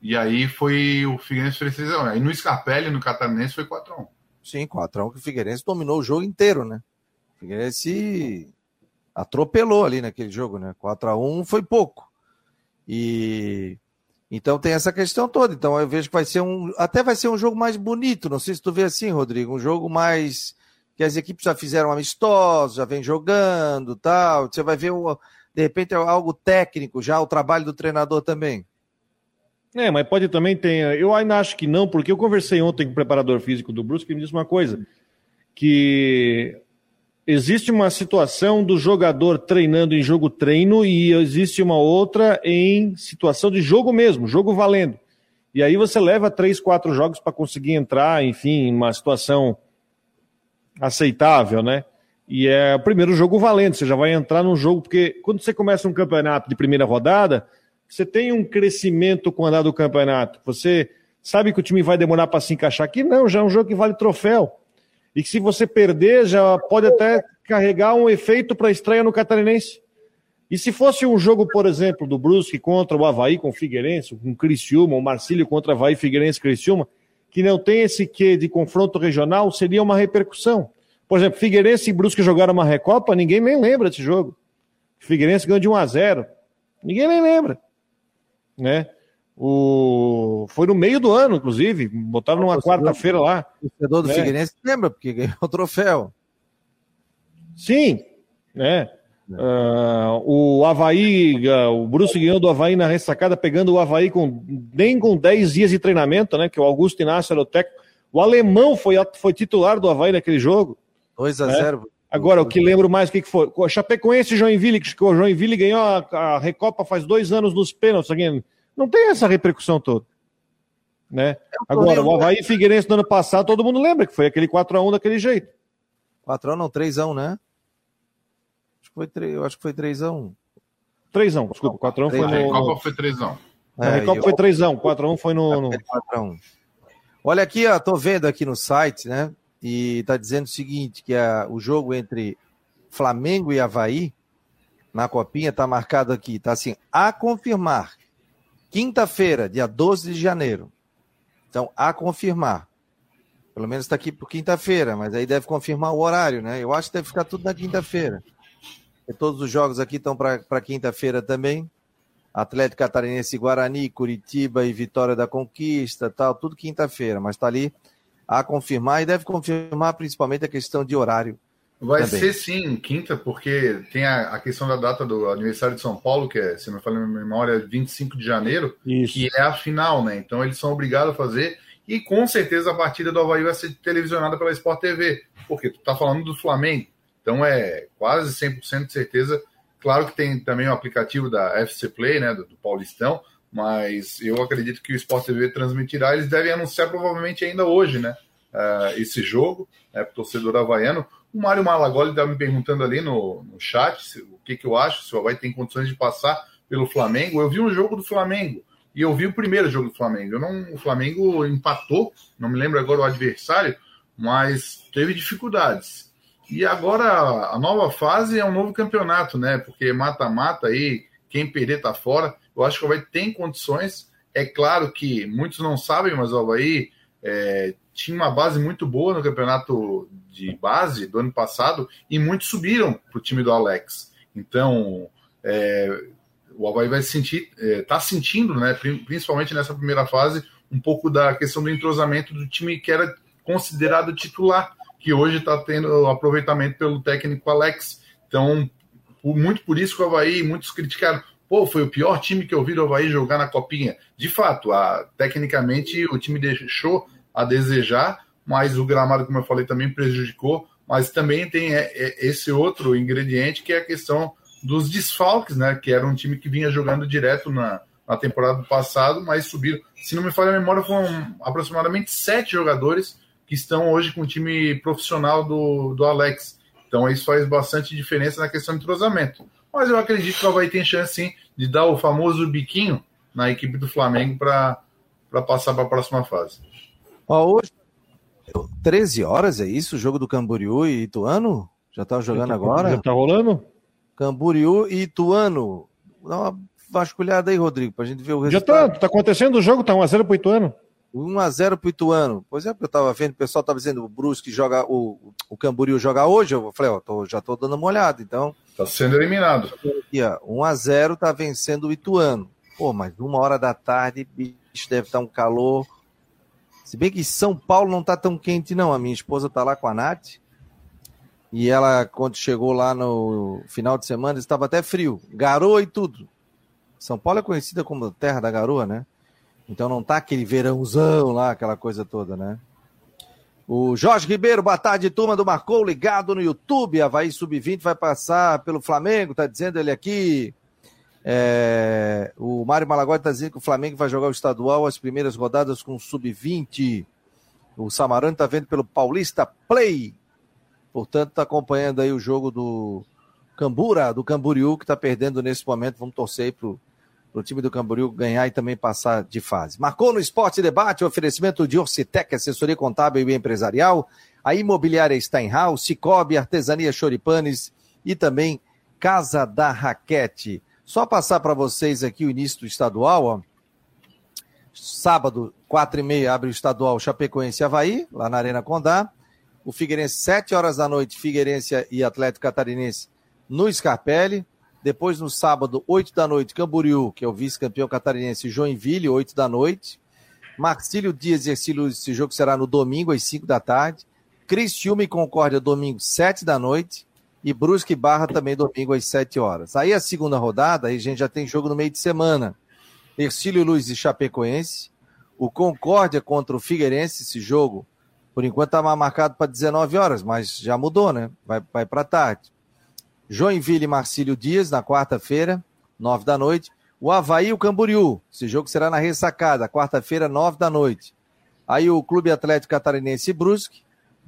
E aí foi o Figueirense fez 3 x 1 Aí no Scarpelli, no Catarinense, foi 4 x 1 Sim, 4 x 1 que o Figueirense dominou o jogo inteiro, né? O Figueirense atropelou ali naquele jogo, né? 4 x 1 foi pouco. E então tem essa questão toda. Então eu vejo que vai ser um. Até vai ser um jogo mais bonito. Não sei se tu vê assim, Rodrigo. Um jogo mais que as equipes já fizeram amistosos, já vem jogando tal. Você vai ver, de repente, algo técnico já, o trabalho do treinador também. É, mas pode também ter. Eu ainda acho que não, porque eu conversei ontem com o preparador físico do Brusque e me disse uma coisa: que existe uma situação do jogador treinando em jogo treino e existe uma outra em situação de jogo mesmo, jogo valendo. E aí você leva três, quatro jogos para conseguir entrar, enfim, em uma situação aceitável, né? E é o primeiro jogo valendo, você já vai entrar num jogo, porque quando você começa um campeonato de primeira rodada, você tem um crescimento com o andar do campeonato. Você sabe que o time vai demorar para se encaixar aqui? Não, já é um jogo que vale troféu. E que se você perder, já pode até carregar um efeito para a estreia no Catarinense. E se fosse um jogo, por exemplo, do Brusque contra o Havaí com o Figueirense, com o Criciúma, o Marcílio contra o Havaí, Figueirense, Criciúma, que não tem esse quê de confronto regional, seria uma repercussão. Por exemplo, Figueirense e Brusque jogaram uma Recopa, ninguém nem lembra desse jogo. Figueirense ganhou de 1 a 0 Ninguém nem lembra. Né? O... Foi no meio do ano, inclusive. Botaram numa quarta-feira lá. O torcedor do né? Figueirense lembra, porque ganhou o troféu. Sim, né? Uh, o Havaí, uh, o Bruce ganhou do Havaí na ressacada, pegando o Havaí com, nem com 10 dias de treinamento, né? Que o Augusto Inácio era o técnico. O alemão foi, foi titular do Havaí naquele jogo. 2 a 0 né? Agora, o que lembro mais, o que, que foi? O Chapecoense e Joinville, que o Joinville ganhou a, a Recopa faz dois anos nos pênaltis. Não tem essa repercussão toda. Né? Agora, o Havaí e Figueirense no ano passado, todo mundo lembra que foi aquele 4x1 daquele jeito. 4x1 não, 3x1, né? Acho que foi 3, eu acho que foi 3x1. 3x1, desculpa, 4x1 foi no... A Recopa foi 3x1. É, a Recopa eu... foi 3x1, 4x1 foi no... no... 4x1. Olha aqui, ó, tô vendo aqui no site, né? E tá dizendo o seguinte, que a, o jogo entre Flamengo e Havaí, na copinha, tá marcado aqui, tá assim, a confirmar. Quinta-feira, dia 12 de janeiro. Então, a confirmar. Pelo menos está aqui por quinta-feira, mas aí deve confirmar o horário, né? Eu acho que deve ficar tudo na quinta-feira. Todos os jogos aqui estão para quinta-feira também. Atlético Catarinense, Guarani, Curitiba e Vitória da Conquista, tal, tudo quinta-feira, mas está ali a confirmar e deve confirmar principalmente a questão de horário. Vai também. ser sim, quinta, porque tem a, a, questão da data do aniversário de São Paulo, que é, se não me falha a memória, 25 de janeiro, Isso. que é a final, né? Então eles são obrigados a fazer E com certeza a partida do Havaí vai ser televisionada pela Sport TV, porque tu está falando do Flamengo. Então é quase 100% de certeza. Claro que tem também o aplicativo da FC Play, né, do, do Paulistão, mas eu acredito que o Sport TV transmitirá. Eles devem anunciar provavelmente ainda hoje, né, uh, esse jogo, né, para o torcedor havaiano. O Mário Malagoli está me perguntando ali no, no chat se, o que, que eu acho, se o Havaí tem condições de passar pelo Flamengo. Eu vi um jogo do Flamengo e eu vi o primeiro jogo do Flamengo. Eu não, o Flamengo empatou, não me lembro agora o adversário, mas teve dificuldades. E agora a nova fase é um novo campeonato, né? Porque mata-mata aí, quem perder tá fora. Eu acho que o Havaí tem condições. É claro que muitos não sabem, mas o Havaí é, tinha uma base muito boa no campeonato de base do ano passado e muitos subiram para o time do Alex. Então, é, o Havaí vai sentir, está é, sentindo, né, principalmente nessa primeira fase, um pouco da questão do entrosamento do time que era considerado titular, que hoje está tendo aproveitamento pelo técnico Alex. Então, muito por isso que o Havaí, muitos criticaram, pô, foi o pior time que eu vi o Havaí jogar na Copinha. De fato, a, tecnicamente o time deixou a desejar, mas o gramado, como eu falei, também prejudicou. Mas também tem é, é, esse outro ingrediente que é a questão dos desfalques, né? Que era um time que vinha jogando direto na, na temporada passada, mas subiram. Se não me falha a memória, foram aproximadamente sete jogadores que estão hoje com o time profissional do, do Alex. Então isso faz bastante diferença na questão de entrosamento. Mas eu acredito que o Havaí tem chance sim de dar o famoso biquinho na equipe do Flamengo para passar para a próxima fase. Ó, hoje, 13 horas, é isso? O jogo do Camboriú e Ituano? Já tá jogando já tá, agora? Já tá rolando? Camboriú e Ituano. Dá uma vasculhada aí, Rodrigo, pra gente ver o resultado. Já tá, tá acontecendo o jogo, tá 1x0 pro Ituano. 1x0 pro Ituano. Pois é, porque eu tava vendo, o pessoal tava dizendo o Brusque joga, o, o Camboriú joga hoje. Eu falei, ó, tô, já tô dando uma olhada, então. Tá sendo eliminado. Aqui, ó, 1x0 tá vencendo o Ituano. Pô, mas uma hora da tarde, bicho, deve estar tá um calor se bem que São Paulo não está tão quente, não. A minha esposa está lá com a Nath. E ela, quando chegou lá no final de semana, estava até frio. Garoa e tudo. São Paulo é conhecida como terra da garoa, né? Então não tá aquele verãozão lá, aquela coisa toda, né? O Jorge Ribeiro, boa tarde, turma do Marcou, ligado no YouTube. Havaí Sub-20 vai passar pelo Flamengo, tá dizendo ele aqui. É, o Mário Malagode está dizendo que o Flamengo vai jogar o estadual as primeiras rodadas com sub-20. O Samarano está vendo pelo Paulista Play. Portanto, está acompanhando aí o jogo do Cambura, do Camboriú, que está perdendo nesse momento. Vamos torcer pro, pro time do Camboriú ganhar e também passar de fase. Marcou no Esporte Debate o oferecimento de Orcitec, assessoria contábil e empresarial. A imobiliária Steinhaus, Cicobi, Artesania Choripanes e também Casa da Raquete. Só passar para vocês aqui o início do estadual, ó. Sábado, quatro e meia, abre o estadual Chapecoense Havaí, lá na Arena Condá. O Figueirense, sete horas da noite, Figueirense e Atlético Catarinense no Scarpelli. Depois, no sábado, oito da noite, Camboriú, que é o vice-campeão catarinense, Joinville, oito da noite. Marcílio Dias e Ercílio, esse jogo será no domingo, às cinco da tarde. Cristiúma e Concórdia, domingo, sete da noite e Brusque Barra também domingo às 7 horas. Aí a segunda rodada, a gente já tem jogo no meio de semana. Ercílio Luiz e Chapecoense. O Concórdia contra o Figueirense, esse jogo, por enquanto estava marcado para 19 horas, mas já mudou, né? Vai, vai para tarde. Joinville e Marcílio Dias, na quarta-feira, 9 da noite. O Havaí e o Camboriú. Esse jogo será na ressacada, quarta-feira, 9 da noite. Aí o Clube Atlético Catarinense e Brusque.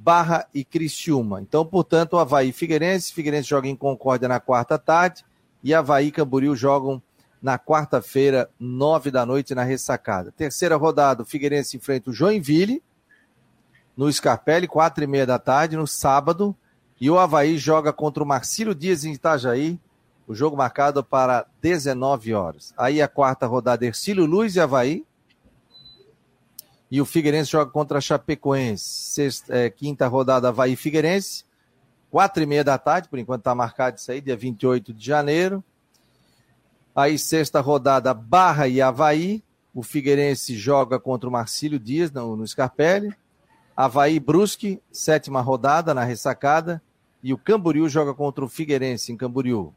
Barra e Criciúma. Então, portanto, Havaí e Figueirense, Figueirense joga em Concórdia na quarta tarde e Havaí e Camboriú jogam na quarta-feira, nove da noite, na ressacada. Terceira rodada, o Figueirense enfrenta o Joinville, no Scarpelli, quatro e meia da tarde, no sábado, e o Havaí joga contra o Marcílio Dias em Itajaí, o jogo marcado para 19 horas. Aí a quarta rodada, Ercílio Luz e Havaí, e o Figueirense joga contra a Chapecoense. Sexta, é, quinta rodada, Havaí Figueirense. Quatro e meia da tarde, por enquanto está marcado isso aí, dia 28 de janeiro. Aí, sexta rodada, Barra e Havaí. O Figueirense joga contra o Marcílio Dias no, no Scarpelli. Havaí Brusque, sétima rodada na ressacada. E o Camboriú joga contra o Figueirense em Camboriú.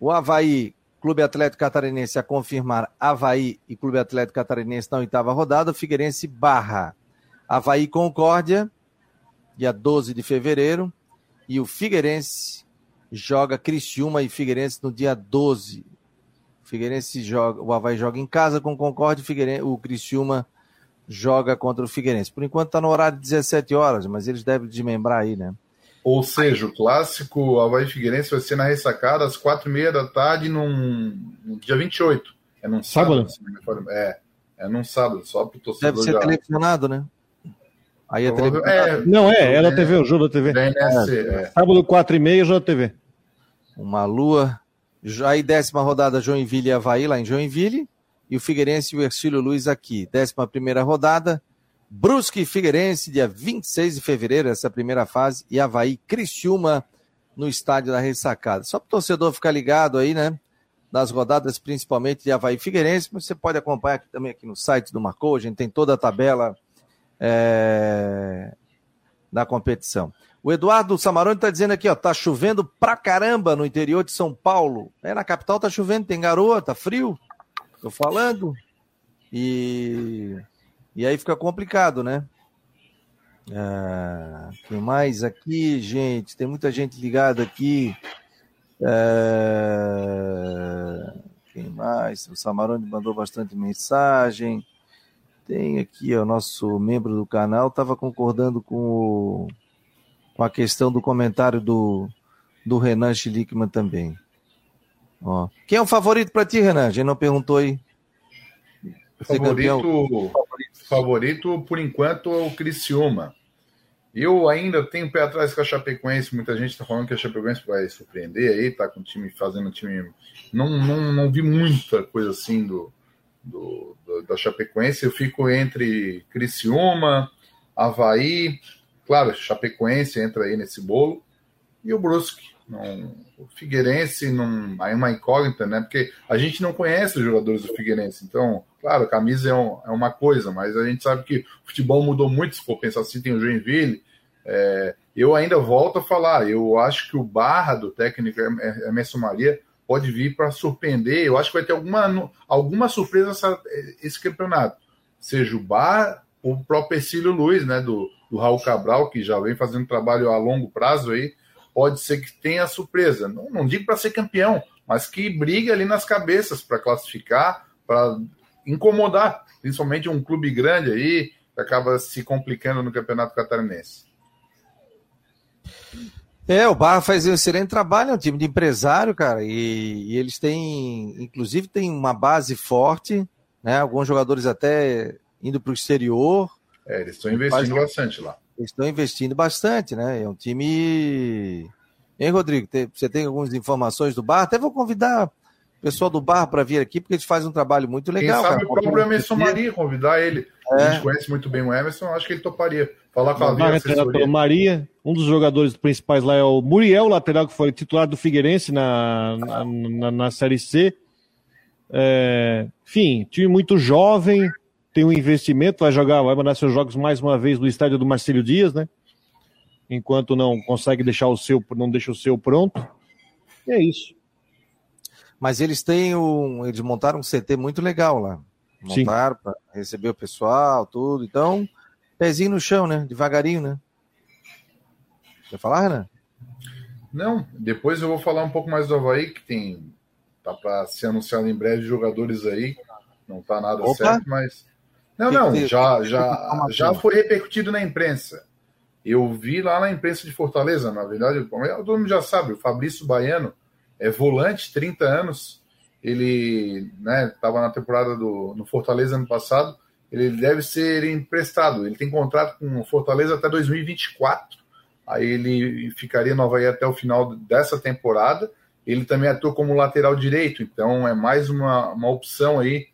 O Havaí Clube Atlético Catarinense a confirmar Havaí e Clube Atlético Catarinense na oitava rodada, Figueirense barra. Havaí Concórdia, dia 12 de fevereiro. E o Figueirense joga Criciúma e Figueirense no dia 12. O Figueirense joga, o Havaí joga em casa com o Concórdia, o, Criciúma joga contra o Figueirense. Por enquanto está no horário de 17 horas, mas eles devem desmembrar aí, né? Ou seja, o clássico Havaí Figueirense vai ser na ressacada às quatro e meia da tarde, num, no dia 28. É num sábado? sábado é, é num sábado, só para o torcedor. Deve ser já... televisionado, né? Aí é televisionado. É, não, é, é da TV, o jogo da TV. Da NSC, é. Sábado, quatro e meia, jogo da TV. Uma lua. Aí, décima rodada, Joinville e Havaí, lá em Joinville. E o Figueirense e o Ercílio Luiz aqui. Décima primeira rodada, Brusque e Figueirense, dia 26 de fevereiro, essa primeira fase, e Havaí Criciúma no estádio da Ressacada. Só para o torcedor ficar ligado aí, né? Das rodadas, principalmente de Havaí Figueirense, mas você pode acompanhar aqui, também aqui no site do Marcou, a gente tem toda a tabela é, da competição. O Eduardo Samarone está dizendo aqui, ó, tá chovendo pra caramba no interior de São Paulo. É, na capital tá chovendo, tem garoa, tá frio. Tô falando. E e aí fica complicado, né? Ah, mais aqui, gente? Tem muita gente ligada aqui. Ah, quem mais? O Samarone mandou bastante mensagem. Tem aqui, o nosso membro do canal estava concordando com, o, com a questão do comentário do, do Renan Schlickman também. Ó. Quem é o favorito para ti, Renan? A gente não perguntou aí. Favorito, favorito, por enquanto, é o Criciúma. Eu ainda tenho pé atrás com a Chapecoense. Muita gente está falando que a Chapecoense vai surpreender aí, tá com o time fazendo o time. Não, não, não vi muita coisa assim do, do, do, da Chapecoense. Eu fico entre Criciúma, Havaí, claro, Chapecoense entra aí nesse bolo, e o Brusque. Não, o Figueirense não, é uma incógnita, né? Porque a gente não conhece os jogadores do Figueirense, então Claro, a camisa é, um, é, uma coisa, mas a gente sabe que o futebol mudou muito, se for pensar assim, tem o Joinville. É, eu ainda volto a falar, eu acho que o Barra do técnico Emerson Maria pode vir para surpreender. Eu acho que vai ter alguma, alguma surpresa essa, esse campeonato. Seja o Barra, o próprio Ercílio Luiz, né, do, do Raul Cabral, que já vem fazendo trabalho a longo prazo aí, pode ser que tenha surpresa. Não, não digo para ser campeão, mas que brigue ali nas cabeças para classificar, para incomodar, principalmente um clube grande aí, que acaba se complicando no Campeonato Catarinense. É, o Barra faz um excelente trabalho, é um time de empresário, cara, e, e eles têm, inclusive, tem uma base forte, né? Alguns jogadores até indo para o exterior. É, eles estão investindo faz... bastante lá. Eles estão investindo bastante, né? É um time. Hein, Rodrigo? Você tem algumas informações do Barra? Até vou convidar pessoal do bar para vir aqui, porque eles fazem um trabalho muito legal. Quem sabe cara. o próprio Emerson Maria, convidar ele. É. A gente conhece muito bem o Emerson, acho que ele toparia. Falar com a Maria, pelo Maria, um dos jogadores principais lá é o Muriel, lateral que foi titular do Figueirense na, na, na, na Série C. É, enfim, time muito jovem, tem um investimento, vai jogar, vai mandar seus jogos mais uma vez no estádio do Marcelo Dias, né? Enquanto não consegue deixar o seu, não deixa o seu pronto. E é isso. Mas eles têm um. Eles montaram um CT muito legal lá. Montaram para receber o pessoal, tudo. Então, pezinho no chão, né? Devagarinho, né? Quer falar, Renan? Não, depois eu vou falar um pouco mais do Havaí, que tem. Tá para ser anunciado em breve jogadores aí. Não tá nada Opa. certo, mas. Não, não, já, já, já foi repercutido na imprensa. Eu vi lá na imprensa de Fortaleza, na verdade, todo mundo já sabe, o Fabrício Baiano é volante, 30 anos. Ele estava né, na temporada do no Fortaleza ano passado. Ele deve ser emprestado. Ele tem contrato com o Fortaleza até 2024. Aí ele ficaria no Havaí até o final dessa temporada. Ele também atua como lateral direito, então é mais uma, uma opção aí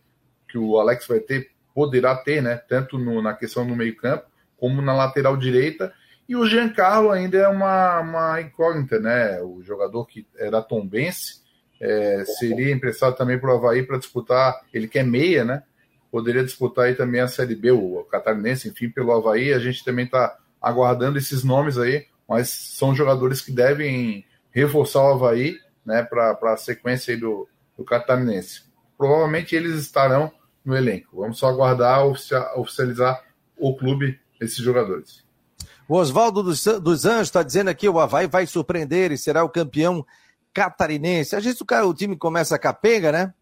que o Alex vai ter, poderá ter, né? Tanto no, na questão do meio-campo, como na lateral direita. E o Giancarlo ainda é uma, uma incógnita, né? O jogador que era tombense é, seria emprestado também para o Havaí para disputar, ele quer meia, né? Poderia disputar aí também a Série B, o Catarinense, enfim, pelo Havaí. A gente também está aguardando esses nomes aí, mas são jogadores que devem reforçar o Havaí né, para a sequência do, do Catarinense. Provavelmente eles estarão no elenco. Vamos só aguardar oficializar o clube esses jogadores. O Oswaldo dos, Anjos está dizendo aqui: o Havaí vai surpreender e será o campeão catarinense. Às vezes o, cara, o time começa a capenga, né?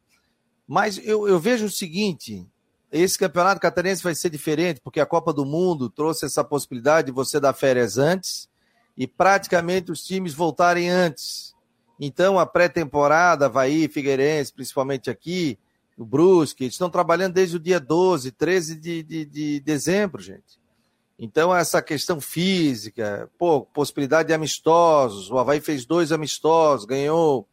Mas eu, eu vejo o seguinte: esse campeonato catarinense vai ser diferente, porque a Copa do Mundo trouxe essa possibilidade de você dar férias antes e praticamente os times voltarem antes. Então, a pré-temporada, Havaí, Figueirense, principalmente aqui, o Brusque, eles estão trabalhando desde o dia 12, 13 de, de, de dezembro, gente. Então, essa questão física, pô, possibilidade de amistosos, o Havaí fez dois amistosos, ganhou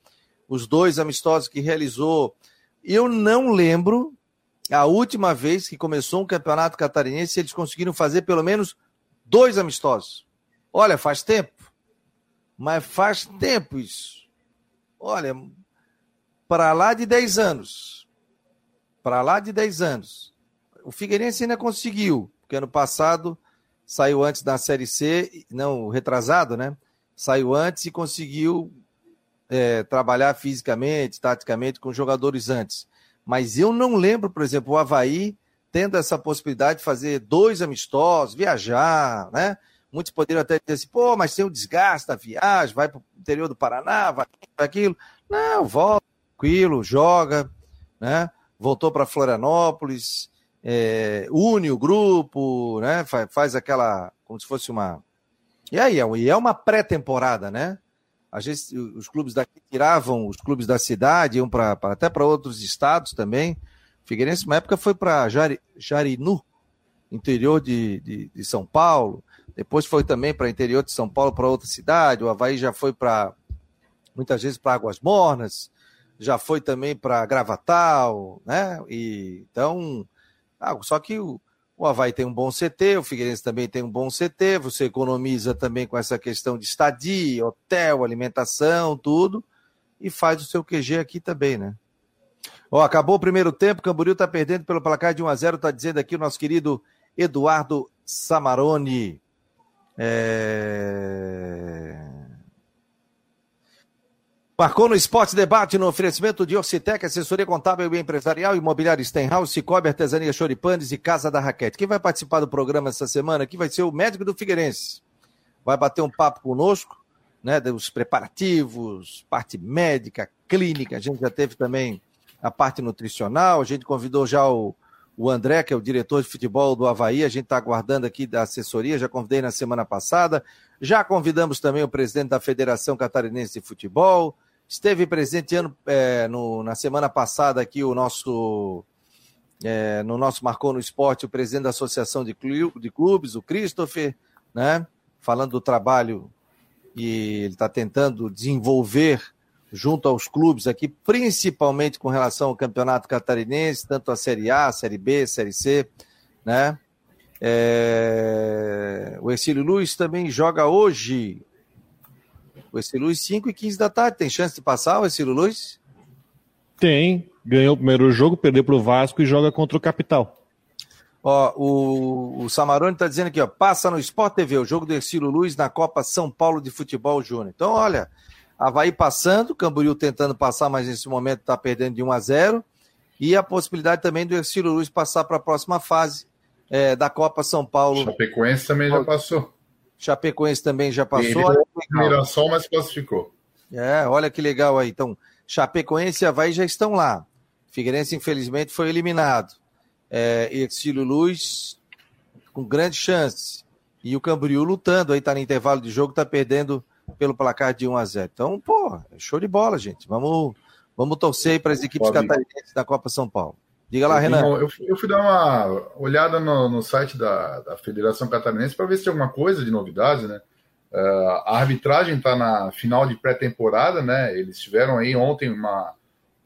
os dois amistosos que realizou. Eu não lembro a última vez que começou um campeonato catarinense, eles conseguiram fazer pelo menos dois amistosos. Olha, faz tempo. Mas faz tempo isso. Olha, para lá de 10 anos. Para lá de 10 anos. O Figueirense ainda conseguiu, porque ano passado saiu antes da Série C, não, retrasado, né? Saiu antes e conseguiu é, trabalhar fisicamente, taticamente com jogadores antes. Mas eu não lembro, por exemplo, o Havaí tendo essa possibilidade de fazer dois amistosos, viajar, né? Muitos poderiam até dizer assim, pô, mas tem o desgaste da viagem, vai para o interior do Paraná, vai para aquilo. Não, volta, tranquilo, joga, né? Voltou para Florianópolis, é, une o grupo, né? Faz, faz, aquela, como se fosse uma. E aí, é e é uma pré-temporada, né? Os clubes daqui tiravam os clubes da cidade, iam para até para outros estados também. Figueirense, uma época, foi para Jari, Jarinu, interior de, de, de, São Paulo. Depois foi também para interior de São Paulo, para outra cidade. O Havaí já foi para, muitas vezes, para Águas Mornas. Já foi também para Gravatal, né? E, então, ah, só que o, o Havaí tem um bom CT, o Figueirense também tem um bom CT, você economiza também com essa questão de estadia, hotel, alimentação, tudo, e faz o seu QG aqui também, né? Ó, acabou o primeiro tempo, o Camboriú está perdendo pelo placar de 1 a 0 está dizendo aqui o nosso querido Eduardo Samarone. É... Marcou no Esporte Debate no oferecimento de Orcitec, assessoria contábil e empresarial, imobiliário Stenhouse, Cicobi, Artesania Choripanes e Casa da Raquete. Quem vai participar do programa essa semana aqui vai ser o médico do Figueirense. Vai bater um papo conosco, né, dos preparativos, parte médica, clínica. A gente já teve também a parte nutricional. A gente convidou já o, o André, que é o diretor de futebol do Havaí. A gente está aguardando aqui da assessoria, já convidei na semana passada. Já convidamos também o presidente da Federação Catarinense de Futebol. Esteve presente ano, é, no, na semana passada aqui o nosso. É, no nosso Marcou no Esporte, o presidente da Associação de, Clubes, o Christopher, né? Falando do trabalho e ele está tentando desenvolver junto aos clubes aqui, principalmente com relação ao campeonato catarinense, tanto a Série A, a Série B, a Série C, né? É... O Exílio Luiz também joga hoje o Ercílio Luiz, 5 e 15 da tarde. Tem chance de passar o Ercílio Luiz? Tem. Ganhou o primeiro jogo, perdeu para o Vasco e joga contra o Capital. Ó, o, o Samarone está dizendo aqui, ó, passa no Sport TV, o jogo do Ercílio Luiz na Copa São Paulo de Futebol Júnior. Então, olha, Havaí passando, Camboriú tentando passar, mas nesse momento está perdendo de 1 a 0 e a possibilidade também do Ercílio Luiz passar para a próxima fase é, da Copa São Paulo. Chapecoense também já passou. Chapecoense também já passou. Mirassol, mas classificou. É, olha que legal aí. Então, Chapecoense e Havaí já estão lá. Figueirense, infelizmente, foi eliminado. É, Exílio Luz com grandes chances. E o Camboriú lutando aí, tá no intervalo de jogo, tá perdendo pelo placar de 1 a 0 Então, pô, é show de bola, gente. Vamos, vamos torcer para as equipes catarinenses da Copa São Paulo. Diga lá, Renan. Eu, eu, fui dar uma olhada no, no site da, da Federação Catarinense para ver se tem alguma coisa de novidade, né? Uh, a arbitragem está na final de pré-temporada, né? Eles tiveram aí ontem uma,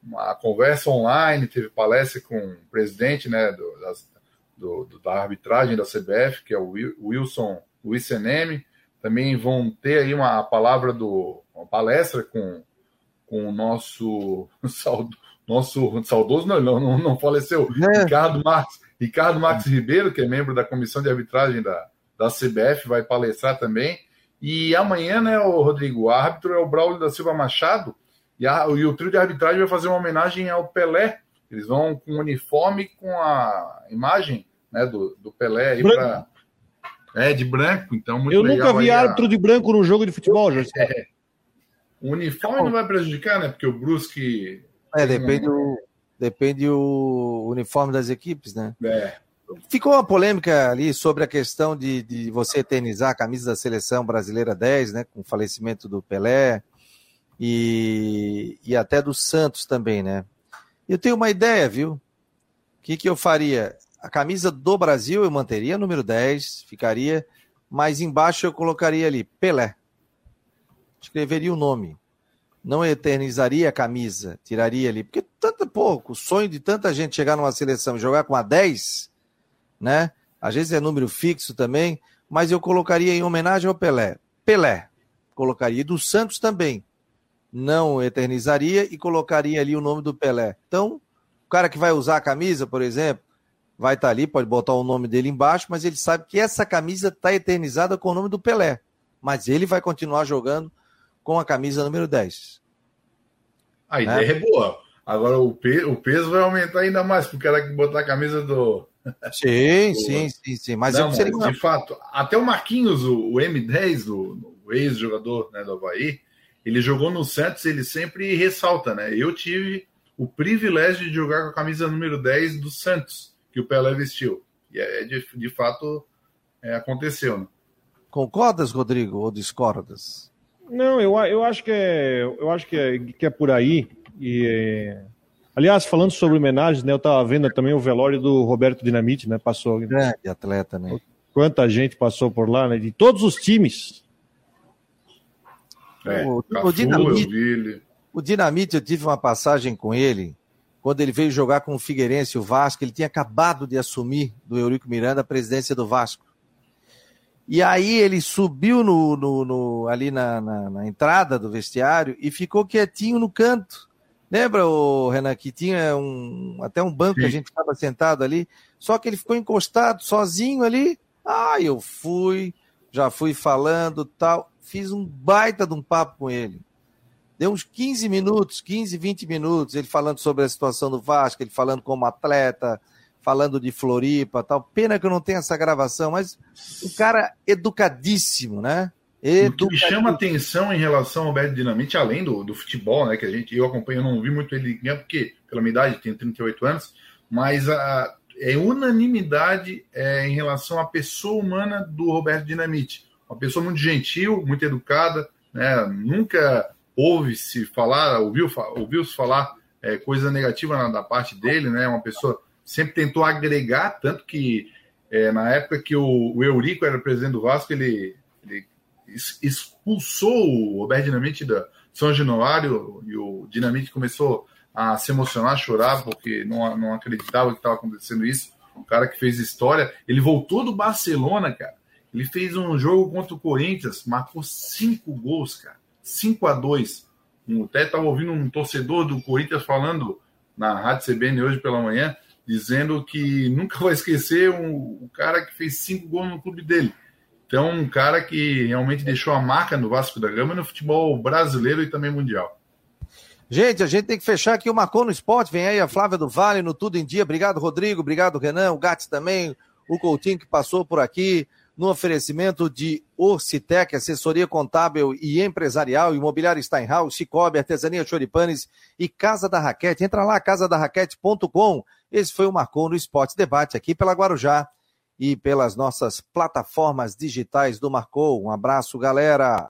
uma conversa online, teve palestra com o presidente né, do, das, do, do, da arbitragem da CBF, que é o Wilson Wissenemi. Também vão ter aí uma palavra do uma palestra com, com o nosso nosso saudoso, não, não, não faleceu, é. Ricardo Marques, Ricardo Marques Ribeiro, que é membro da comissão de arbitragem da, da CBF, vai palestrar também. E amanhã, né, o Rodrigo, o árbitro é o Braulio da Silva Machado, e, a, e o trio de arbitragem vai fazer uma homenagem ao Pelé. Eles vão com o uniforme com a imagem né, do, do Pelé aí para É, de branco, então muito Eu legal. nunca vi a- árbitro de branco num jogo de futebol, Jorge. É. O uniforme não vai prejudicar, né? Porque o Brusque. É, depende o, depende o uniforme das equipes, né? É, Ficou uma polêmica ali sobre a questão de, de você eternizar a camisa da seleção brasileira 10, né? Com o falecimento do Pelé e, e até do Santos também, né? Eu tenho uma ideia, viu? O que, que eu faria? A camisa do Brasil eu manteria número 10, ficaria, mas embaixo eu colocaria ali Pelé. Escreveria o nome. Não eternizaria a camisa, tiraria ali. Porque tanto pouco, o sonho de tanta gente chegar numa seleção e jogar com a 10, né? Às vezes é número fixo também, mas eu colocaria em homenagem ao Pelé. Pelé. Colocaria. E do Santos também. Não eternizaria e colocaria ali o nome do Pelé. Então, o cara que vai usar a camisa, por exemplo, vai estar ali, pode botar o nome dele embaixo, mas ele sabe que essa camisa está eternizada com o nome do Pelé. Mas ele vai continuar jogando com a camisa número 10. a ideia é, boa. Agora o, pe- o peso vai aumentar ainda mais pro cara que botar a camisa do. Sim, Boa. sim, sim, sim. Mas Não, eu seria de fato, até o Marquinhos, o, o M10, do, o ex-jogador né, do Havaí, ele jogou no Santos, ele sempre ressalta, né? Eu tive o privilégio de jogar com a camisa número 10 do Santos, que o Pelé vestiu. E é, de, de fato é, aconteceu, né? Concordas, Rodrigo, ou discordas? Não, eu, eu acho que é, eu acho que é, que é por aí. E, é, aliás, falando sobre homenagens, né, eu estava vendo também o velório do Roberto Dinamite, né? Passou Grande atleta, né? quanta gente passou por lá, né? De todos os times. É, O- o Cafu, Dinamite- eu vi ele. O Dinamite, eu tive uma passagem com ele, quando ele veio jogar com o Figueirense, o Vasco, ele tinha acabado de assumir do Eurico Miranda a presidência do Vasco. E aí ele subiu no, no- no- ali na, na- na entrada do vestiário e ficou quietinho no canto. Lembra, o Renan, que tinha um, até um banco que a Sim. gente estava sentado ali, só que ele ficou encostado, sozinho ali. Ah, eu fui, já fui falando tal, fiz um baita de um papo com ele. Deu uns 15 minutos, 15, 20 minutos, ele falando sobre a situação do Vasco, ele falando como atleta, falando de Floripa tal. Pena que eu não tenho essa gravação, mas um cara educadíssimo, né? O que me Educadíssimo. chama atenção em relação ao Alberto Dinamite, além do, do futebol, né, que a gente, eu acompanho, eu não vi muito ele ganhar, porque pela minha idade, tenho 38 anos, mas a, é unanimidade é, em relação à pessoa humana do Roberto Dinamite. Uma pessoa muito gentil, muito educada, né, nunca ouve-se falar, ouviu, ouviu-se falar é, coisa negativa na, da parte dele, né, uma pessoa sempre tentou agregar, tanto que é, na época que o, o Eurico era presidente do Vasco, ele, ele expulsou o Roberto Dinamite da São Januário e o Dinamite começou a se emocionar, a chorar, porque não, não acreditava que estava acontecendo isso. Um cara que fez história. Ele voltou do Barcelona, cara. Ele fez um jogo contra o Corinthians, marcou cinco gols, cara. 5 a 2 Um- Até estava ouvindo um torcedor do Corinthians falando na Rádio CBN hoje pela manhã, dizendo que nunca vai esquecer o cara que fez cinco gols no clube dele. Então, um cara que realmente deixou a marca no Vasco da Gama no futebol brasileiro e também mundial. Gente, a gente tem que fechar aqui o Marcou no Esporte. Vem aí a Flávia do Vale no Tudo em Dia. Obrigado, Rodrigo. Obrigado, Renan. O Gats também. O Coutinho que passou por aqui. No oferecimento de Orcitec, assessoria contábil e empresarial, imobiliário Steinhaus, Cicobi, artesania Choripanes e Casa da Raquete. Entra lá, casadarraquete.com. Esse foi o Marcou no Esporte Debate aqui pela Guarujá e pelas nossas plataformas digitais do Marcou. Um abraço, galera.